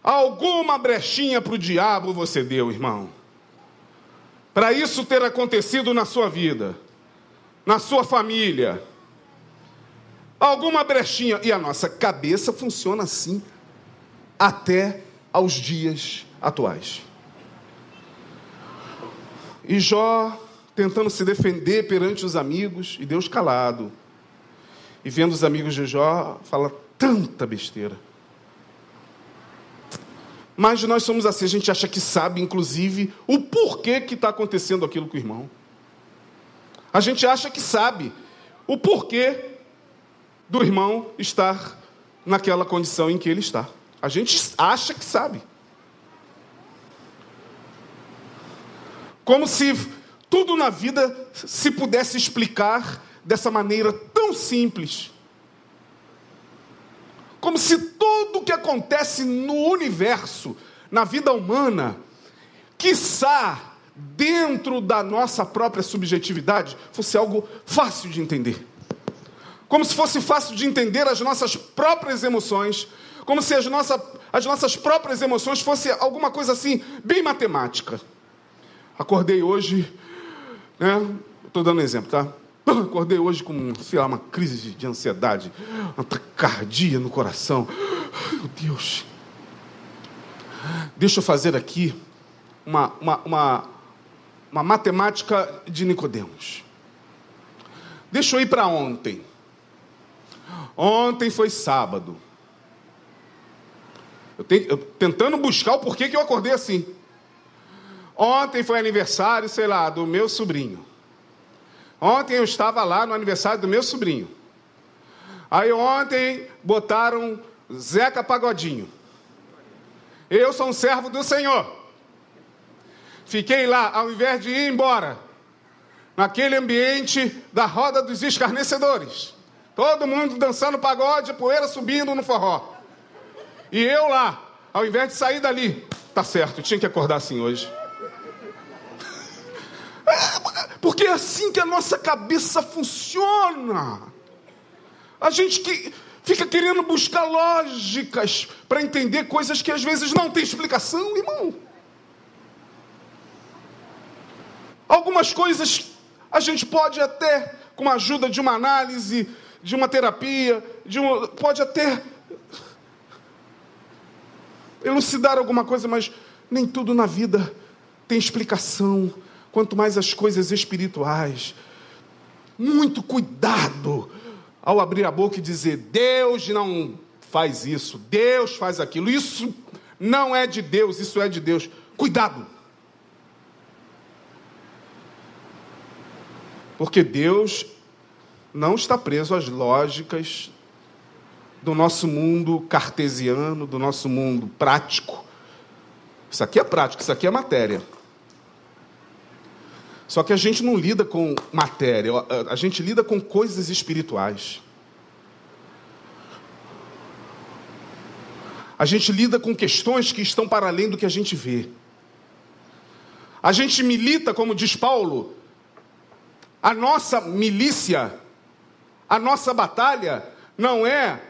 Alguma brechinha para o diabo você deu, irmão. Para isso ter acontecido na sua vida, na sua família. Alguma brechinha. E a nossa cabeça funciona assim até aos dias atuais. E Jó tentando se defender perante os amigos, e Deus calado. E vendo os amigos de Jó, fala tanta besteira. Mas nós somos assim, a gente acha que sabe, inclusive, o porquê que está acontecendo aquilo com o irmão. A gente acha que sabe o porquê do irmão estar naquela condição em que ele está. A gente acha que sabe. Como se tudo na vida se pudesse explicar dessa maneira tão simples. Como se tudo que acontece no universo, na vida humana, quiçá dentro da nossa própria subjetividade, fosse algo fácil de entender. Como se fosse fácil de entender as nossas próprias emoções, como se as, nossa, as nossas próprias emoções fosse alguma coisa assim, bem matemática. Acordei hoje? Estou dando um exemplo, tá? Acordei hoje com, sei lá, uma crise de ansiedade, uma taquicardia no coração. Meu Deus. Deixa eu fazer aqui uma, uma, uma, uma matemática de Nicodemos. Deixa eu ir para ontem. Ontem foi sábado. Eu, tenho, eu tentando buscar o porquê que eu acordei assim. Ontem foi aniversário, sei lá, do meu sobrinho. Ontem eu estava lá no aniversário do meu sobrinho. Aí ontem botaram Zeca Pagodinho. Eu sou um servo do Senhor. Fiquei lá, ao invés de ir embora, naquele ambiente da roda dos escarnecedores. Todo mundo dançando pagode, poeira subindo no forró. E eu lá, ao invés de sair dali, tá certo, tinha que acordar assim hoje. Porque é assim que a nossa cabeça funciona. A gente que fica querendo buscar lógicas para entender coisas que às vezes não tem explicação, irmão. Algumas coisas a gente pode até, com a ajuda de uma análise, de uma terapia, de um, pode até elucidar alguma coisa, mas nem tudo na vida tem explicação quanto mais as coisas espirituais. Muito cuidado ao abrir a boca e dizer: Deus não faz isso, Deus faz aquilo. Isso não é de Deus, isso é de Deus. Cuidado. Porque Deus não está preso às lógicas do nosso mundo cartesiano, do nosso mundo prático. Isso aqui é prático, isso aqui é matéria. Só que a gente não lida com matéria, a gente lida com coisas espirituais. A gente lida com questões que estão para além do que a gente vê. A gente milita, como diz Paulo, a nossa milícia, a nossa batalha não é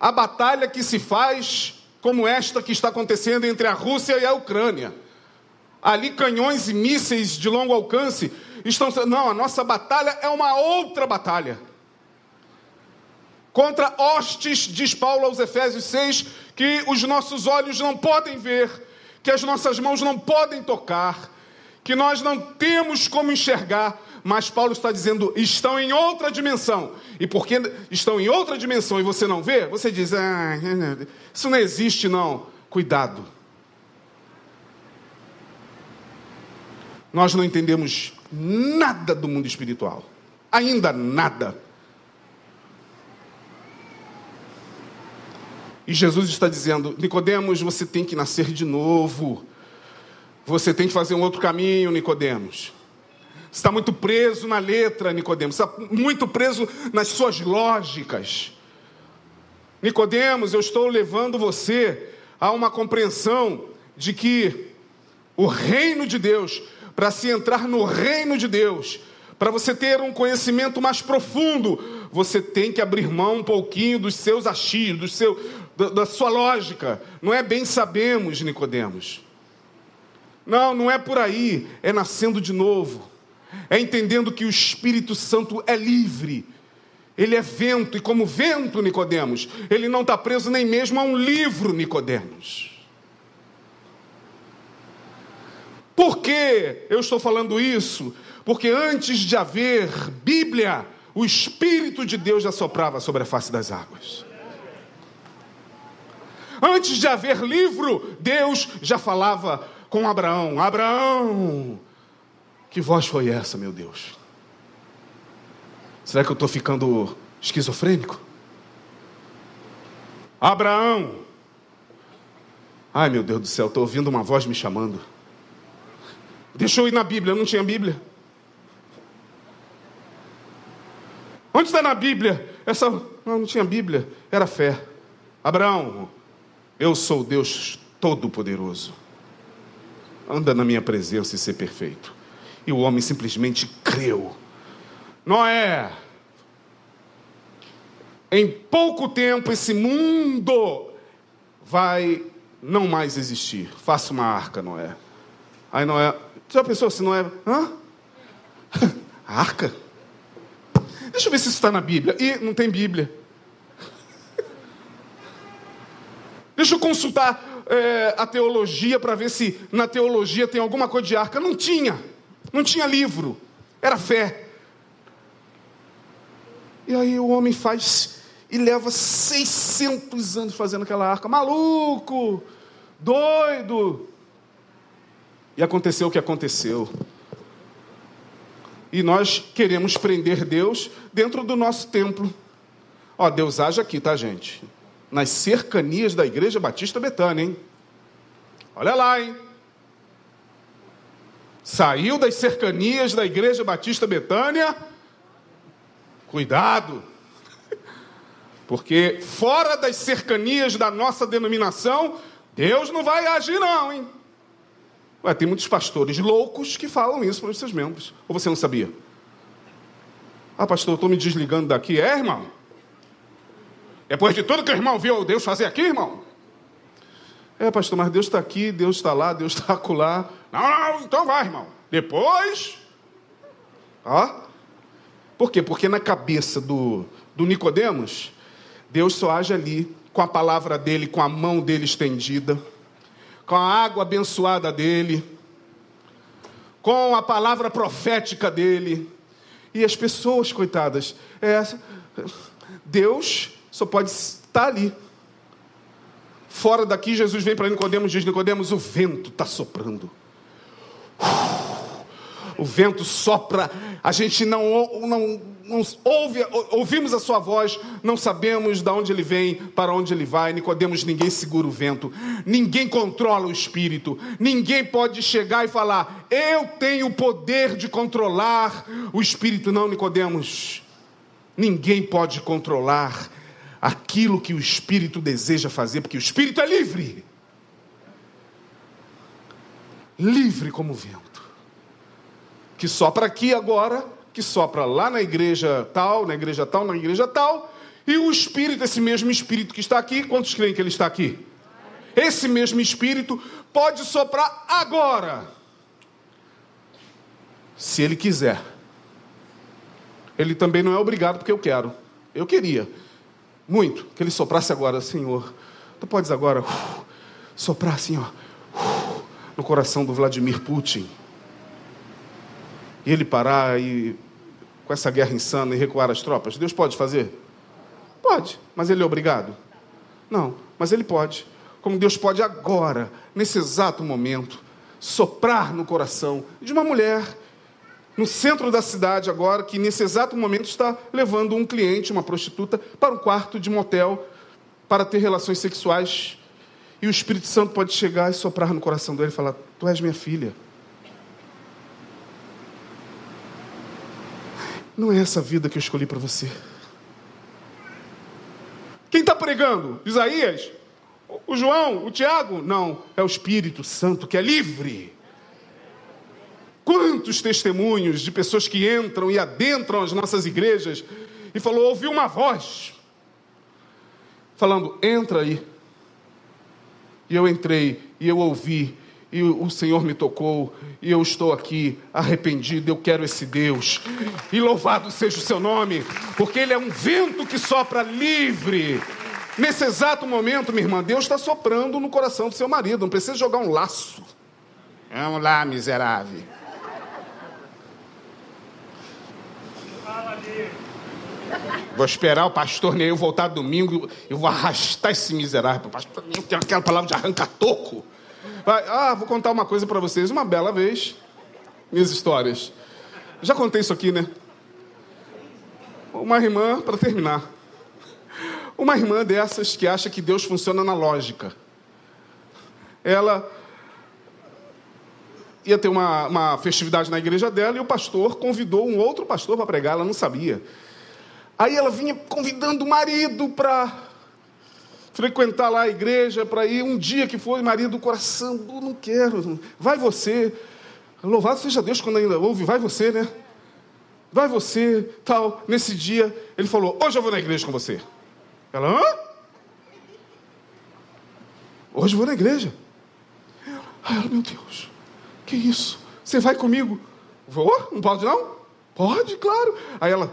a batalha que se faz como esta que está acontecendo entre a Rússia e a Ucrânia ali canhões e mísseis de longo alcance estão. Não, a nossa batalha é uma outra batalha. Contra hostes, diz Paulo aos Efésios 6, que os nossos olhos não podem ver, que as nossas mãos não podem tocar, que nós não temos como enxergar, mas Paulo está dizendo, estão em outra dimensão. E porque estão em outra dimensão e você não vê, você diz, ah, isso não existe não. Cuidado. Nós não entendemos nada do mundo espiritual. Ainda nada. E Jesus está dizendo: Nicodemos, você tem que nascer de novo. Você tem que fazer um outro caminho, Nicodemos. Você está muito preso na letra, Nicodemos. Está muito preso nas suas lógicas. Nicodemos, eu estou levando você a uma compreensão de que o reino de Deus para se entrar no reino de Deus, para você ter um conhecimento mais profundo, você tem que abrir mão um pouquinho dos seus achios, do seu, da, da sua lógica. Não é bem sabemos, Nicodemos. Não, não é por aí. É nascendo de novo. É entendendo que o Espírito Santo é livre. Ele é vento, e como vento, Nicodemos, ele não está preso nem mesmo a um livro, Nicodemos. Por que eu estou falando isso? Porque antes de haver Bíblia, o Espírito de Deus já soprava sobre a face das águas. Antes de haver livro, Deus já falava com Abraão: Abraão, que voz foi essa, meu Deus? Será que eu estou ficando esquizofrênico? Abraão, ai meu Deus do céu, estou ouvindo uma voz me chamando. Deixa eu ir na Bíblia, não tinha Bíblia. Onde está na Bíblia? Essa. Não, não tinha Bíblia, era fé. Abraão, eu sou Deus Todo-Poderoso. Anda na minha presença e ser perfeito. E o homem simplesmente creu. Noé, em pouco tempo esse mundo vai não mais existir. Faça uma arca, Noé. Aí Noé, já pensou se não é. Hã? Arca? Deixa eu ver se isso está na Bíblia. E não tem Bíblia. Deixa eu consultar é, a teologia para ver se na teologia tem alguma coisa de arca. Não tinha. Não tinha livro. Era fé. E aí o homem faz e leva 600 anos fazendo aquela arca. Maluco! Doido! E aconteceu o que aconteceu. E nós queremos prender Deus dentro do nosso templo. Ó, Deus age aqui, tá, gente? Nas cercanias da Igreja Batista Betânia, hein? Olha lá, hein? Saiu das cercanias da Igreja Batista Betânia. Cuidado. Porque fora das cercanias da nossa denominação, Deus não vai agir, não, hein? Ué, tem muitos pastores loucos que falam isso para os seus membros. Ou você não sabia? Ah, pastor, estou me desligando daqui. É, irmão? Depois de tudo que o irmão viu Deus fazer aqui, irmão? É, pastor, mas Deus está aqui, Deus está lá, Deus está acolá. Não, não, então vai, irmão. Depois. Ó. Por quê? Porque na cabeça do, do Nicodemos, Deus só age ali, com a palavra dele, com a mão dele estendida com a água abençoada dele, com a palavra profética dele. E as pessoas, coitadas, é, Deus só pode estar ali. Fora daqui, Jesus vem para Nicodemos e diz: Nicodemos, o vento está soprando. O vento sopra, a gente não, não não ouve, ouvimos a sua voz, não sabemos de onde ele vem, para onde ele vai. Nicodemos, ninguém segura o vento, ninguém controla o espírito, ninguém pode chegar e falar: "Eu tenho o poder de controlar o espírito". Não, Nicodemos. Ninguém pode controlar aquilo que o espírito deseja fazer, porque o espírito é livre. Livre como o vento. Que sopra aqui agora que sopra lá na igreja tal, na igreja tal, na igreja tal, e o Espírito, esse mesmo Espírito que está aqui, quantos creem que ele está aqui? Esse mesmo Espírito pode soprar agora, se ele quiser. Ele também não é obrigado porque eu quero. Eu queria muito que ele soprasse agora, Senhor. Tu podes agora uh, soprar assim, ó, uh, no coração do Vladimir Putin e ele parar e com essa guerra insana e recuar as tropas? Deus pode fazer? Pode, mas ele é obrigado? Não, mas ele pode. Como Deus pode agora, nesse exato momento, soprar no coração de uma mulher no centro da cidade agora, que nesse exato momento está levando um cliente, uma prostituta, para um quarto de motel para ter relações sexuais. E o Espírito Santo pode chegar e soprar no coração dele e falar: Tu és minha filha. Não é essa vida que eu escolhi para você. Quem está pregando? Isaías? O João? O Tiago? Não, é o Espírito Santo que é livre. Quantos testemunhos de pessoas que entram e adentram as nossas igrejas e falou, ouvi uma voz falando, entra aí. E eu entrei e eu ouvi e o Senhor me tocou, e eu estou aqui arrependido, eu quero esse Deus. E louvado seja o seu nome, porque Ele é um vento que sopra livre. Nesse exato momento, minha irmã, Deus está soprando no coração do seu marido, não precisa jogar um laço. Vamos lá, miserável. Vou esperar o pastor Neil voltar domingo. Eu vou arrastar esse miserável. Pastor Neil tem aquela palavra de arranca-toco. Ah, vou contar uma coisa para vocês. Uma bela vez, minhas histórias. Já contei isso aqui, né? Uma irmã, para terminar. Uma irmã dessas que acha que Deus funciona na lógica. Ela ia ter uma, uma festividade na igreja dela e o pastor convidou um outro pastor para pregar, ela não sabia. Aí ela vinha convidando o marido para frequentar lá a igreja, para ir um dia que foi, marido do coração, eu não quero, vai você. Louvado seja Deus quando ainda ouve, vai você, né? Vai você, tal. Nesse dia, ele falou: Hoje eu vou na igreja com você. Ela, hã? Hoje eu vou na igreja. Ai, ela, meu Deus, que isso? Você vai comigo? Vou? Não pode não? Pode, claro. Aí ela,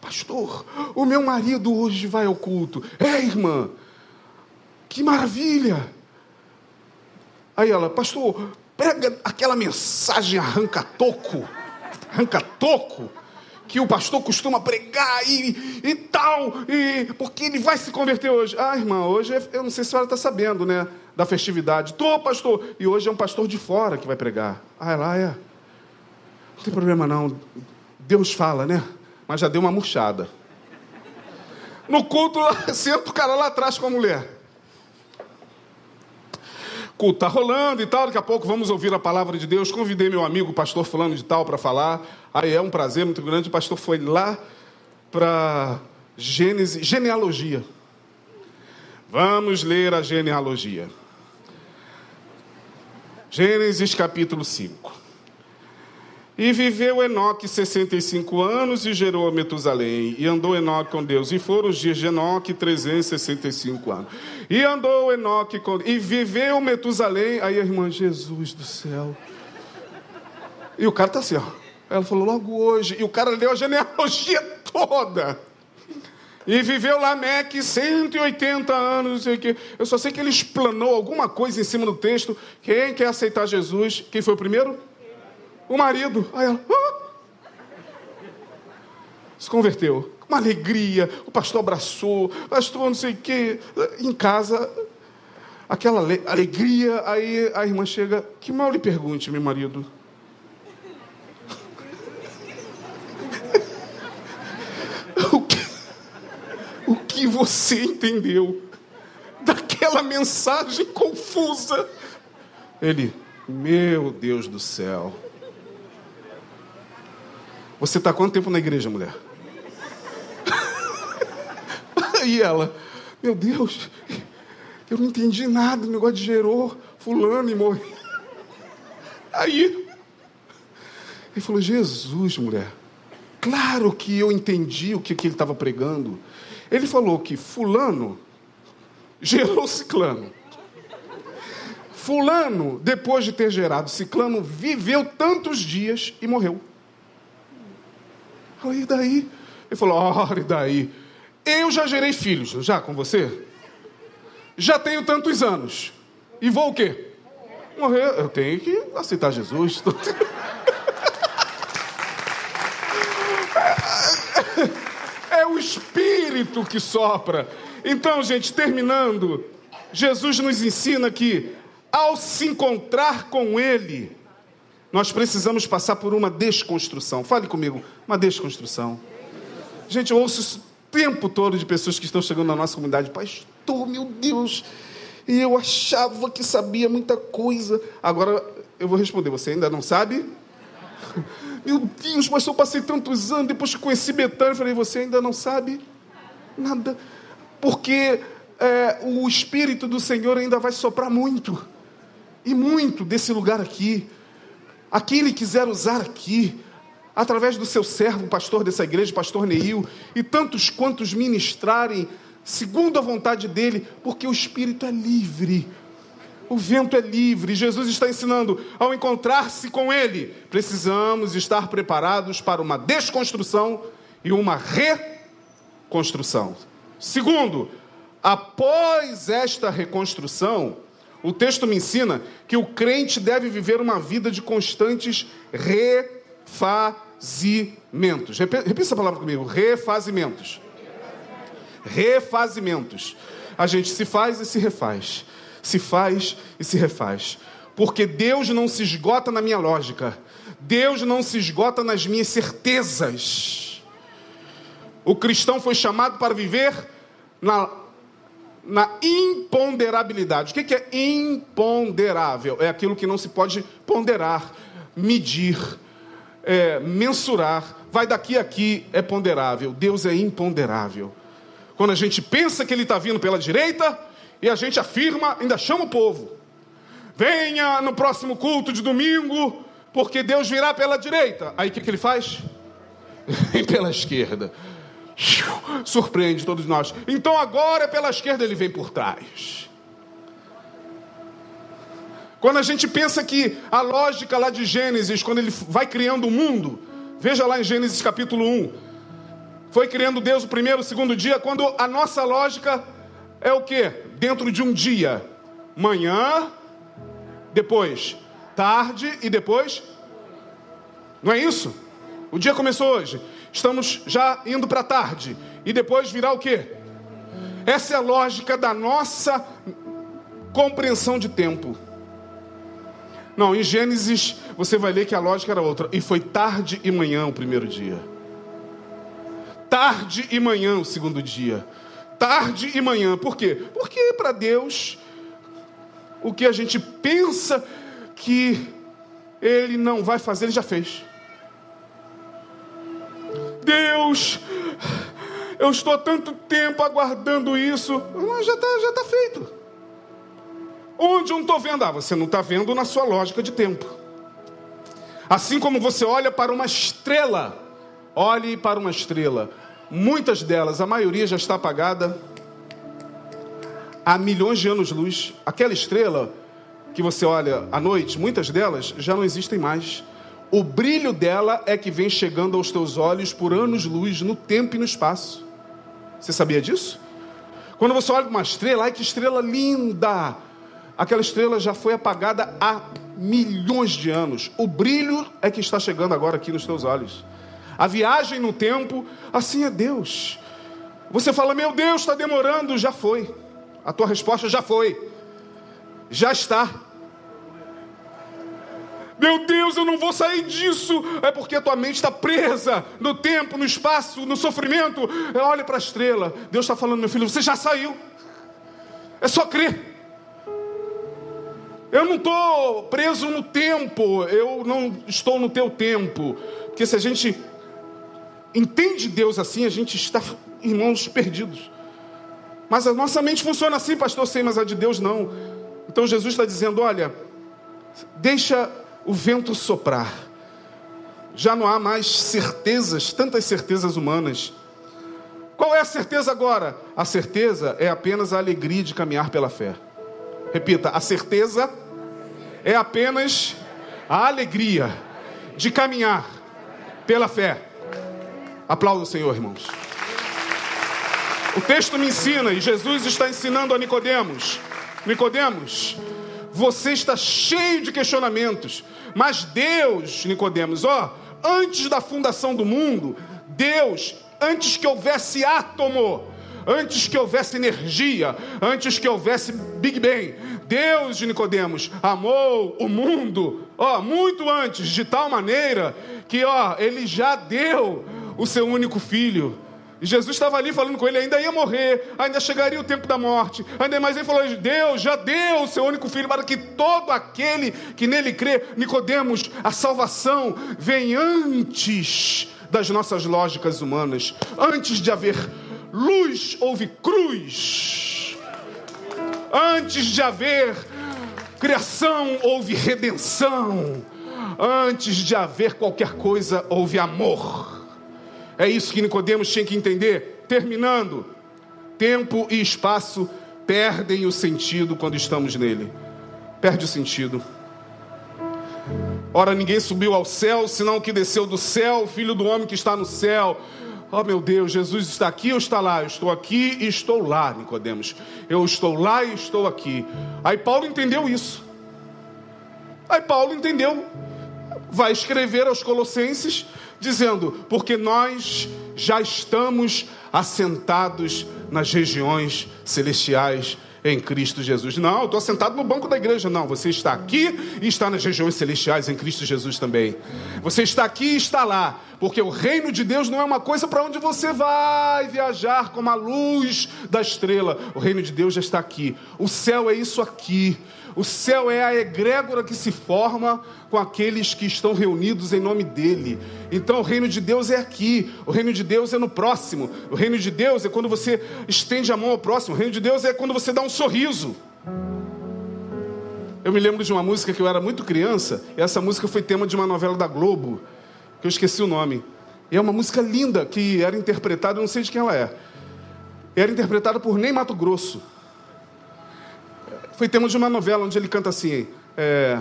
pastor, o meu marido hoje vai ao culto. É, irmã, que maravilha. Aí ela, pastor, prega aquela mensagem arranca-toco, arranca-toco, que o pastor costuma pregar e, e tal, e, porque ele vai se converter hoje. Ah, irmã, hoje é, eu não sei se a senhora está sabendo, né, da festividade. Tô, pastor, e hoje é um pastor de fora que vai pregar. Ah, lá é. Não tem problema não. Deus fala, né? Mas já deu uma murchada. No culto, senta o cara lá atrás com a mulher culto está rolando e tal, daqui a pouco vamos ouvir a palavra de Deus. Convidei meu amigo, pastor fulano de tal, para falar. Aí é um prazer muito grande. O pastor foi lá para Gênesis, genealogia. Vamos ler a genealogia. Gênesis capítulo 5. E viveu Enoque 65 anos e gerou a Metusalém. E andou Enoque com Deus. E foram os dias de Enoque 365 anos. E andou Enoque com E viveu Metusalém. Aí a irmã, Jesus do céu. E o cara está assim, ó. Ela falou logo hoje. E o cara leu a genealogia toda. E viveu Lameque 180 anos. Eu só sei que ele explanou alguma coisa em cima do texto. Quem quer aceitar Jesus? Quem foi o primeiro? O marido. Aí ela, ah! se converteu. Uma alegria, o pastor abraçou, pastor não sei o quê. Em casa, aquela alegria, aí a irmã chega, que mal lhe pergunte, meu marido. o, que, o que você entendeu daquela mensagem confusa? Ele, meu Deus do céu. Você está quanto tempo na igreja, mulher? Aí ela, meu Deus, eu não entendi nada, o negócio gerou fulano e morreu. Aí, ele falou, Jesus, mulher, claro que eu entendi o que, que ele estava pregando. Ele falou que fulano gerou ciclano. Fulano, depois de ter gerado ciclano, viveu tantos dias e morreu. E daí? Ele falou: ah, Ora, e daí? Eu já gerei filhos, já com você? Já tenho tantos anos. E vou o quê? Morrer. Eu tenho que aceitar Jesus. é o Espírito que sopra. Então, gente, terminando, Jesus nos ensina que, ao se encontrar com Ele, nós precisamos passar por uma desconstrução. Fale comigo, uma desconstrução. Gente, eu ouço isso o tempo todo de pessoas que estão chegando na nossa comunidade. Pastor, meu Deus, e eu achava que sabia muita coisa. Agora eu vou responder, você ainda não sabe? Meu Deus, pastor, eu passei tantos anos, depois que conheci Betânia, eu falei, você ainda não sabe nada. Porque é, o Espírito do Senhor ainda vai soprar muito. E muito desse lugar aqui. A quem Ele quiser usar aqui, através do seu servo, pastor dessa igreja, pastor Neil, e tantos quantos ministrarem segundo a vontade dele, porque o Espírito é livre. O vento é livre. Jesus está ensinando, ao encontrar-se com Ele, precisamos estar preparados para uma desconstrução e uma reconstrução. Segundo, após esta reconstrução, o texto me ensina que o crente deve viver uma vida de constantes refazimentos. Repita essa palavra comigo: refazimentos refazimentos. A gente se faz e se refaz, se faz e se refaz. Porque Deus não se esgota na minha lógica, Deus não se esgota nas minhas certezas. O cristão foi chamado para viver na, na imponderabilidade. O que é imponderável? É aquilo que não se pode ponderar, medir, é, mensurar. Vai daqui a aqui, é ponderável. Deus é imponderável. Quando a gente pensa que ele está vindo pela direita e a gente afirma, ainda chama o povo. Venha no próximo culto de domingo, porque Deus virá pela direita. Aí o que, que ele faz? Vem pela esquerda. Surpreende todos nós. Então agora pela esquerda, ele vem por trás. Quando a gente pensa que a lógica lá de Gênesis, quando ele vai criando o mundo, veja lá em Gênesis capítulo 1, foi criando Deus o primeiro, o segundo dia, quando a nossa lógica é o que? Dentro de um dia, manhã, depois tarde e depois. Não é isso? O dia começou hoje. Estamos já indo para tarde. E depois virá o quê? Essa é a lógica da nossa compreensão de tempo. Não, em Gênesis você vai ler que a lógica era outra. E foi tarde e manhã o primeiro dia tarde e manhã o segundo dia. Tarde e manhã. Por quê? Porque para Deus, o que a gente pensa que Ele não vai fazer, Ele já fez. Deus, eu estou há tanto tempo aguardando isso. já está já tá feito. Onde eu não estou vendo? Ah, você não está vendo na sua lógica de tempo. Assim como você olha para uma estrela Olhe para uma estrela. Muitas delas, a maioria já está apagada há milhões de anos-luz. Aquela estrela que você olha à noite, muitas delas já não existem mais. O brilho dela é que vem chegando aos teus olhos por anos-luz no tempo e no espaço. Você sabia disso? Quando você olha uma estrela, ai que estrela linda! Aquela estrela já foi apagada há milhões de anos. O brilho é que está chegando agora aqui nos teus olhos a viagem no tempo, assim é Deus. Você fala, meu Deus, está demorando, já foi. A tua resposta já foi, já está. Meu Deus, eu não vou sair disso. É porque a tua mente está presa no tempo, no espaço, no sofrimento. Olhe para a estrela. Deus está falando, meu filho, você já saiu. É só crer. Eu não estou preso no tempo. Eu não estou no teu tempo. Porque se a gente entende Deus assim, a gente está, irmãos, perdidos. Mas a nossa mente funciona assim, pastor, sem, mas a de Deus não. Então Jesus está dizendo: olha, deixa o vento soprar. Já não há mais certezas, tantas certezas humanas. Qual é a certeza agora? A certeza é apenas a alegria de caminhar pela fé. Repita, a certeza é apenas a alegria de caminhar pela fé. Aplauda o Senhor, irmãos. O texto me ensina e Jesus está ensinando a Nicodemos. Nicodemos, você está cheio de questionamentos, mas Deus, Nicodemos, ó, antes da fundação do mundo, Deus antes que houvesse átomo, antes que houvesse energia, antes que houvesse Big Bang. Deus de Nicodemos amou o mundo, ó, muito antes, de tal maneira que, ó, ele já deu o seu único filho. Jesus estava ali falando com ele, ainda ia morrer, ainda chegaria o tempo da morte. Ainda mais ele falou: Deus já deu o seu único filho para que todo aquele que nele crê, Nicodemos, a salvação vem antes das nossas lógicas humanas. Antes de haver luz, houve cruz. Antes de haver criação, houve redenção. Antes de haver qualquer coisa, houve amor. É isso que Nicodemos tinha que entender. Terminando, tempo e espaço perdem o sentido quando estamos nele. Perde o sentido. Ora, ninguém subiu ao céu, senão que desceu do céu, o filho do homem que está no céu. Oh meu Deus, Jesus está aqui ou está lá? Eu estou aqui e estou lá, Nicodemos. Eu estou lá e estou aqui. Aí Paulo entendeu isso. Aí Paulo entendeu. Vai escrever aos Colossenses dizendo: porque nós já estamos assentados nas regiões celestiais em Cristo Jesus. Não, estou sentado no banco da igreja. Não, você está aqui e está nas regiões celestiais em Cristo Jesus também. Você está aqui e está lá, porque o reino de Deus não é uma coisa para onde você vai viajar como a luz da estrela. O reino de Deus já está aqui. O céu é isso aqui. O céu é a egrégora que se forma com aqueles que estão reunidos em nome dele. Então o reino de Deus é aqui, o reino de Deus é no próximo. O reino de Deus é quando você estende a mão ao próximo. O reino de Deus é quando você dá um sorriso. Eu me lembro de uma música que eu era muito criança, e essa música foi tema de uma novela da Globo, que eu esqueci o nome. E é uma música linda que era interpretada, eu não sei de quem ela é. Era interpretada por Ney Mato Grosso. Foi tema de uma novela onde ele canta assim: é,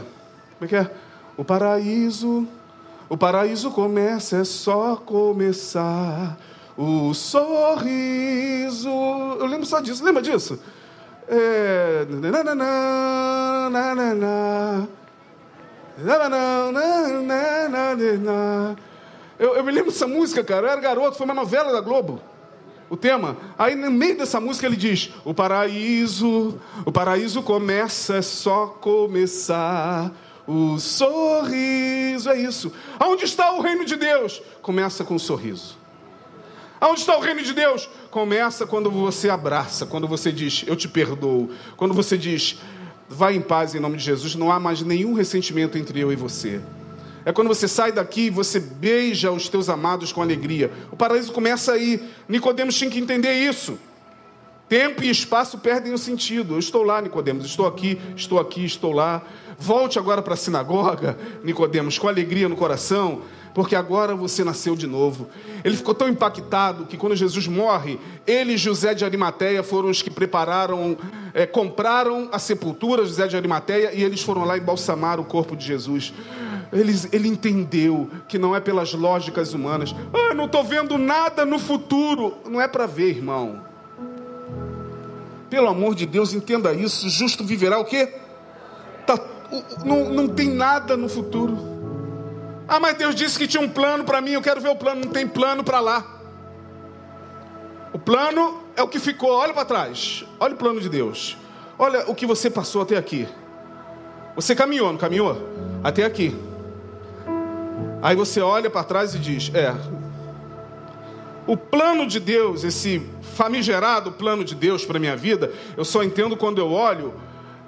Como é que é? O paraíso, o paraíso começa, é só começar. O sorriso. Eu lembro só disso, lembra disso? É. Eu, eu me lembro dessa música, cara. Eu era garoto, foi uma novela da Globo o tema. Aí no meio dessa música ele diz: O paraíso, o paraíso começa, é só começar. O sorriso é isso. Aonde está o reino de Deus? Começa com um sorriso. Aonde está o reino de Deus? Começa quando você abraça, quando você diz, eu te perdoo. Quando você diz, vai em paz em nome de Jesus, não há mais nenhum ressentimento entre eu e você. É quando você sai daqui e você beija os teus amados com alegria. O paraíso começa aí. Nicodemos tinha que entender isso. Tempo e espaço perdem o sentido. Eu estou lá, Nicodemos, estou aqui, estou aqui, estou lá. Volte agora para a sinagoga, Nicodemos, com alegria no coração, porque agora você nasceu de novo. Ele ficou tão impactado que quando Jesus morre, ele e José de Arimateia foram os que prepararam, é, compraram a sepultura, José de Arimateia, e eles foram lá embalsamar o corpo de Jesus. Ele, ele entendeu que não é pelas lógicas humanas. Ah, não estou vendo nada no futuro. Não é para ver, irmão. Pelo amor de Deus, entenda isso. Justo viverá o quê? Tá, não, não tem nada no futuro. Ah, mas Deus disse que tinha um plano para mim. Eu quero ver o plano. Não tem plano para lá. O plano é o que ficou. Olha para trás. Olha o plano de Deus. Olha o que você passou até aqui. Você caminhou, não caminhou? Até aqui. Aí você olha para trás e diz: É, o plano de Deus, esse famigerado plano de Deus para minha vida, eu só entendo quando eu olho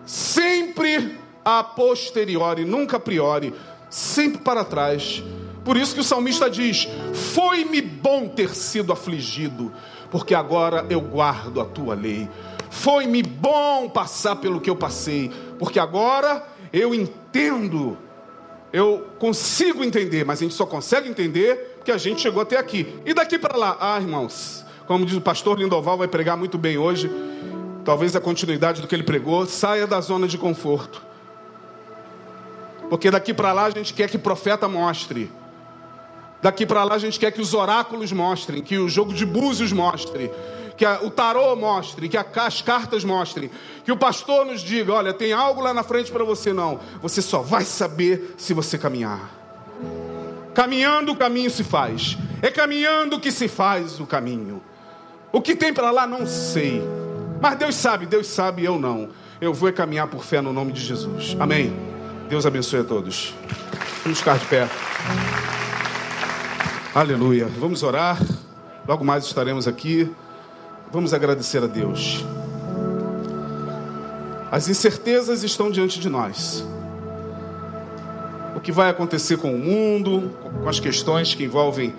sempre a posteriori, nunca a priori, sempre para trás. Por isso que o salmista diz: Foi-me bom ter sido afligido, porque agora eu guardo a tua lei. Foi-me bom passar pelo que eu passei, porque agora eu entendo eu consigo entender, mas a gente só consegue entender porque a gente chegou até aqui. E daqui para lá? Ah, irmãos, como diz o pastor Lindoval, vai pregar muito bem hoje. Talvez a continuidade do que ele pregou, saia da zona de conforto. Porque daqui para lá a gente quer que profeta mostre. Daqui para lá a gente quer que os oráculos mostrem, que o jogo de búzios mostre, que a, o tarô mostre, que a, as cartas mostrem, que o pastor nos diga: olha, tem algo lá na frente para você, não. Você só vai saber se você caminhar. Caminhando, o caminho se faz. É caminhando que se faz o caminho. O que tem para lá não sei. Mas Deus sabe, Deus sabe, eu não. Eu vou caminhar por fé no nome de Jesus. Amém. Deus abençoe a todos. Vamos ficar de pé. Aleluia. Vamos orar. Logo mais estaremos aqui. Vamos agradecer a Deus. As incertezas estão diante de nós. O que vai acontecer com o mundo, com as questões que envolvem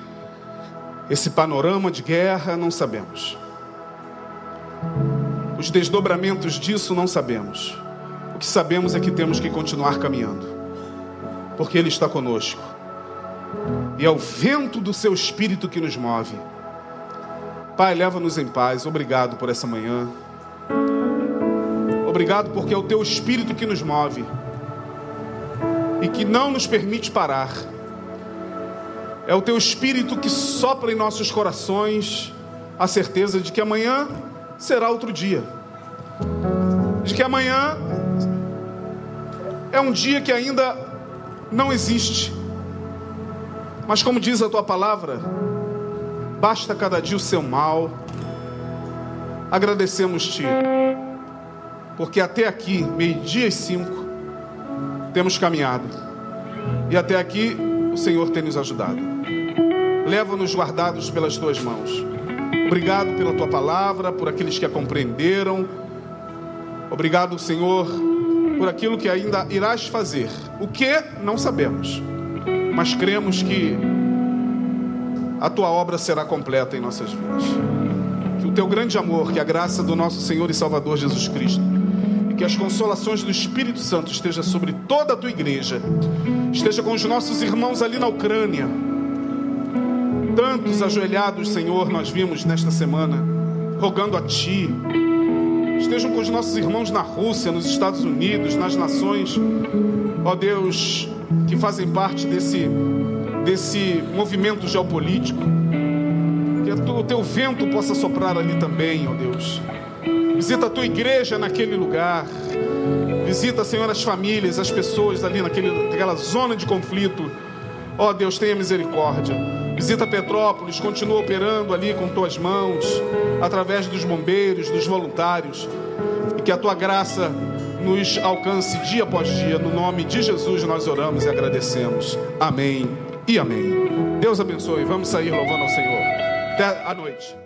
esse panorama de guerra, não sabemos. Os desdobramentos disso não sabemos. O que sabemos é que temos que continuar caminhando, porque Ele está conosco. E é o vento do Seu Espírito que nos move. Pai, leva-nos em paz. Obrigado por essa manhã. Obrigado porque é o Teu Espírito que nos move e que não nos permite parar. É o Teu Espírito que sopra em nossos corações a certeza de que amanhã será outro dia. De que amanhã é um dia que ainda não existe. Mas como diz a tua palavra, basta cada dia o seu mal. Agradecemos-te, porque até aqui, meio-dia e cinco, temos caminhado. E até aqui o Senhor tem nos ajudado. Leva-nos guardados pelas tuas mãos. Obrigado pela tua palavra, por aqueles que a compreenderam. Obrigado, Senhor, por aquilo que ainda irás fazer. O que não sabemos, mas cremos que a tua obra será completa em nossas vidas. Que o teu grande amor, que a graça do nosso Senhor e Salvador Jesus Cristo, e que as consolações do Espírito Santo esteja sobre toda a tua igreja, esteja com os nossos irmãos ali na Ucrânia Tantos ajoelhados, Senhor, nós vimos nesta semana, rogando a Ti. Estejam com os nossos irmãos na Rússia, nos Estados Unidos, nas nações, ó Deus, que fazem parte desse, desse movimento geopolítico. Que o Teu vento possa soprar ali também, ó Deus. Visita a Tua igreja naquele lugar. Visita, Senhor, as famílias, as pessoas ali naquele, naquela zona de conflito. Ó Deus, tenha misericórdia. Visita Petrópolis, continua operando ali com tuas mãos, através dos bombeiros, dos voluntários, e que a tua graça nos alcance dia após dia. No nome de Jesus nós oramos e agradecemos. Amém e amém. Deus abençoe. Vamos sair louvando ao Senhor. Até a noite.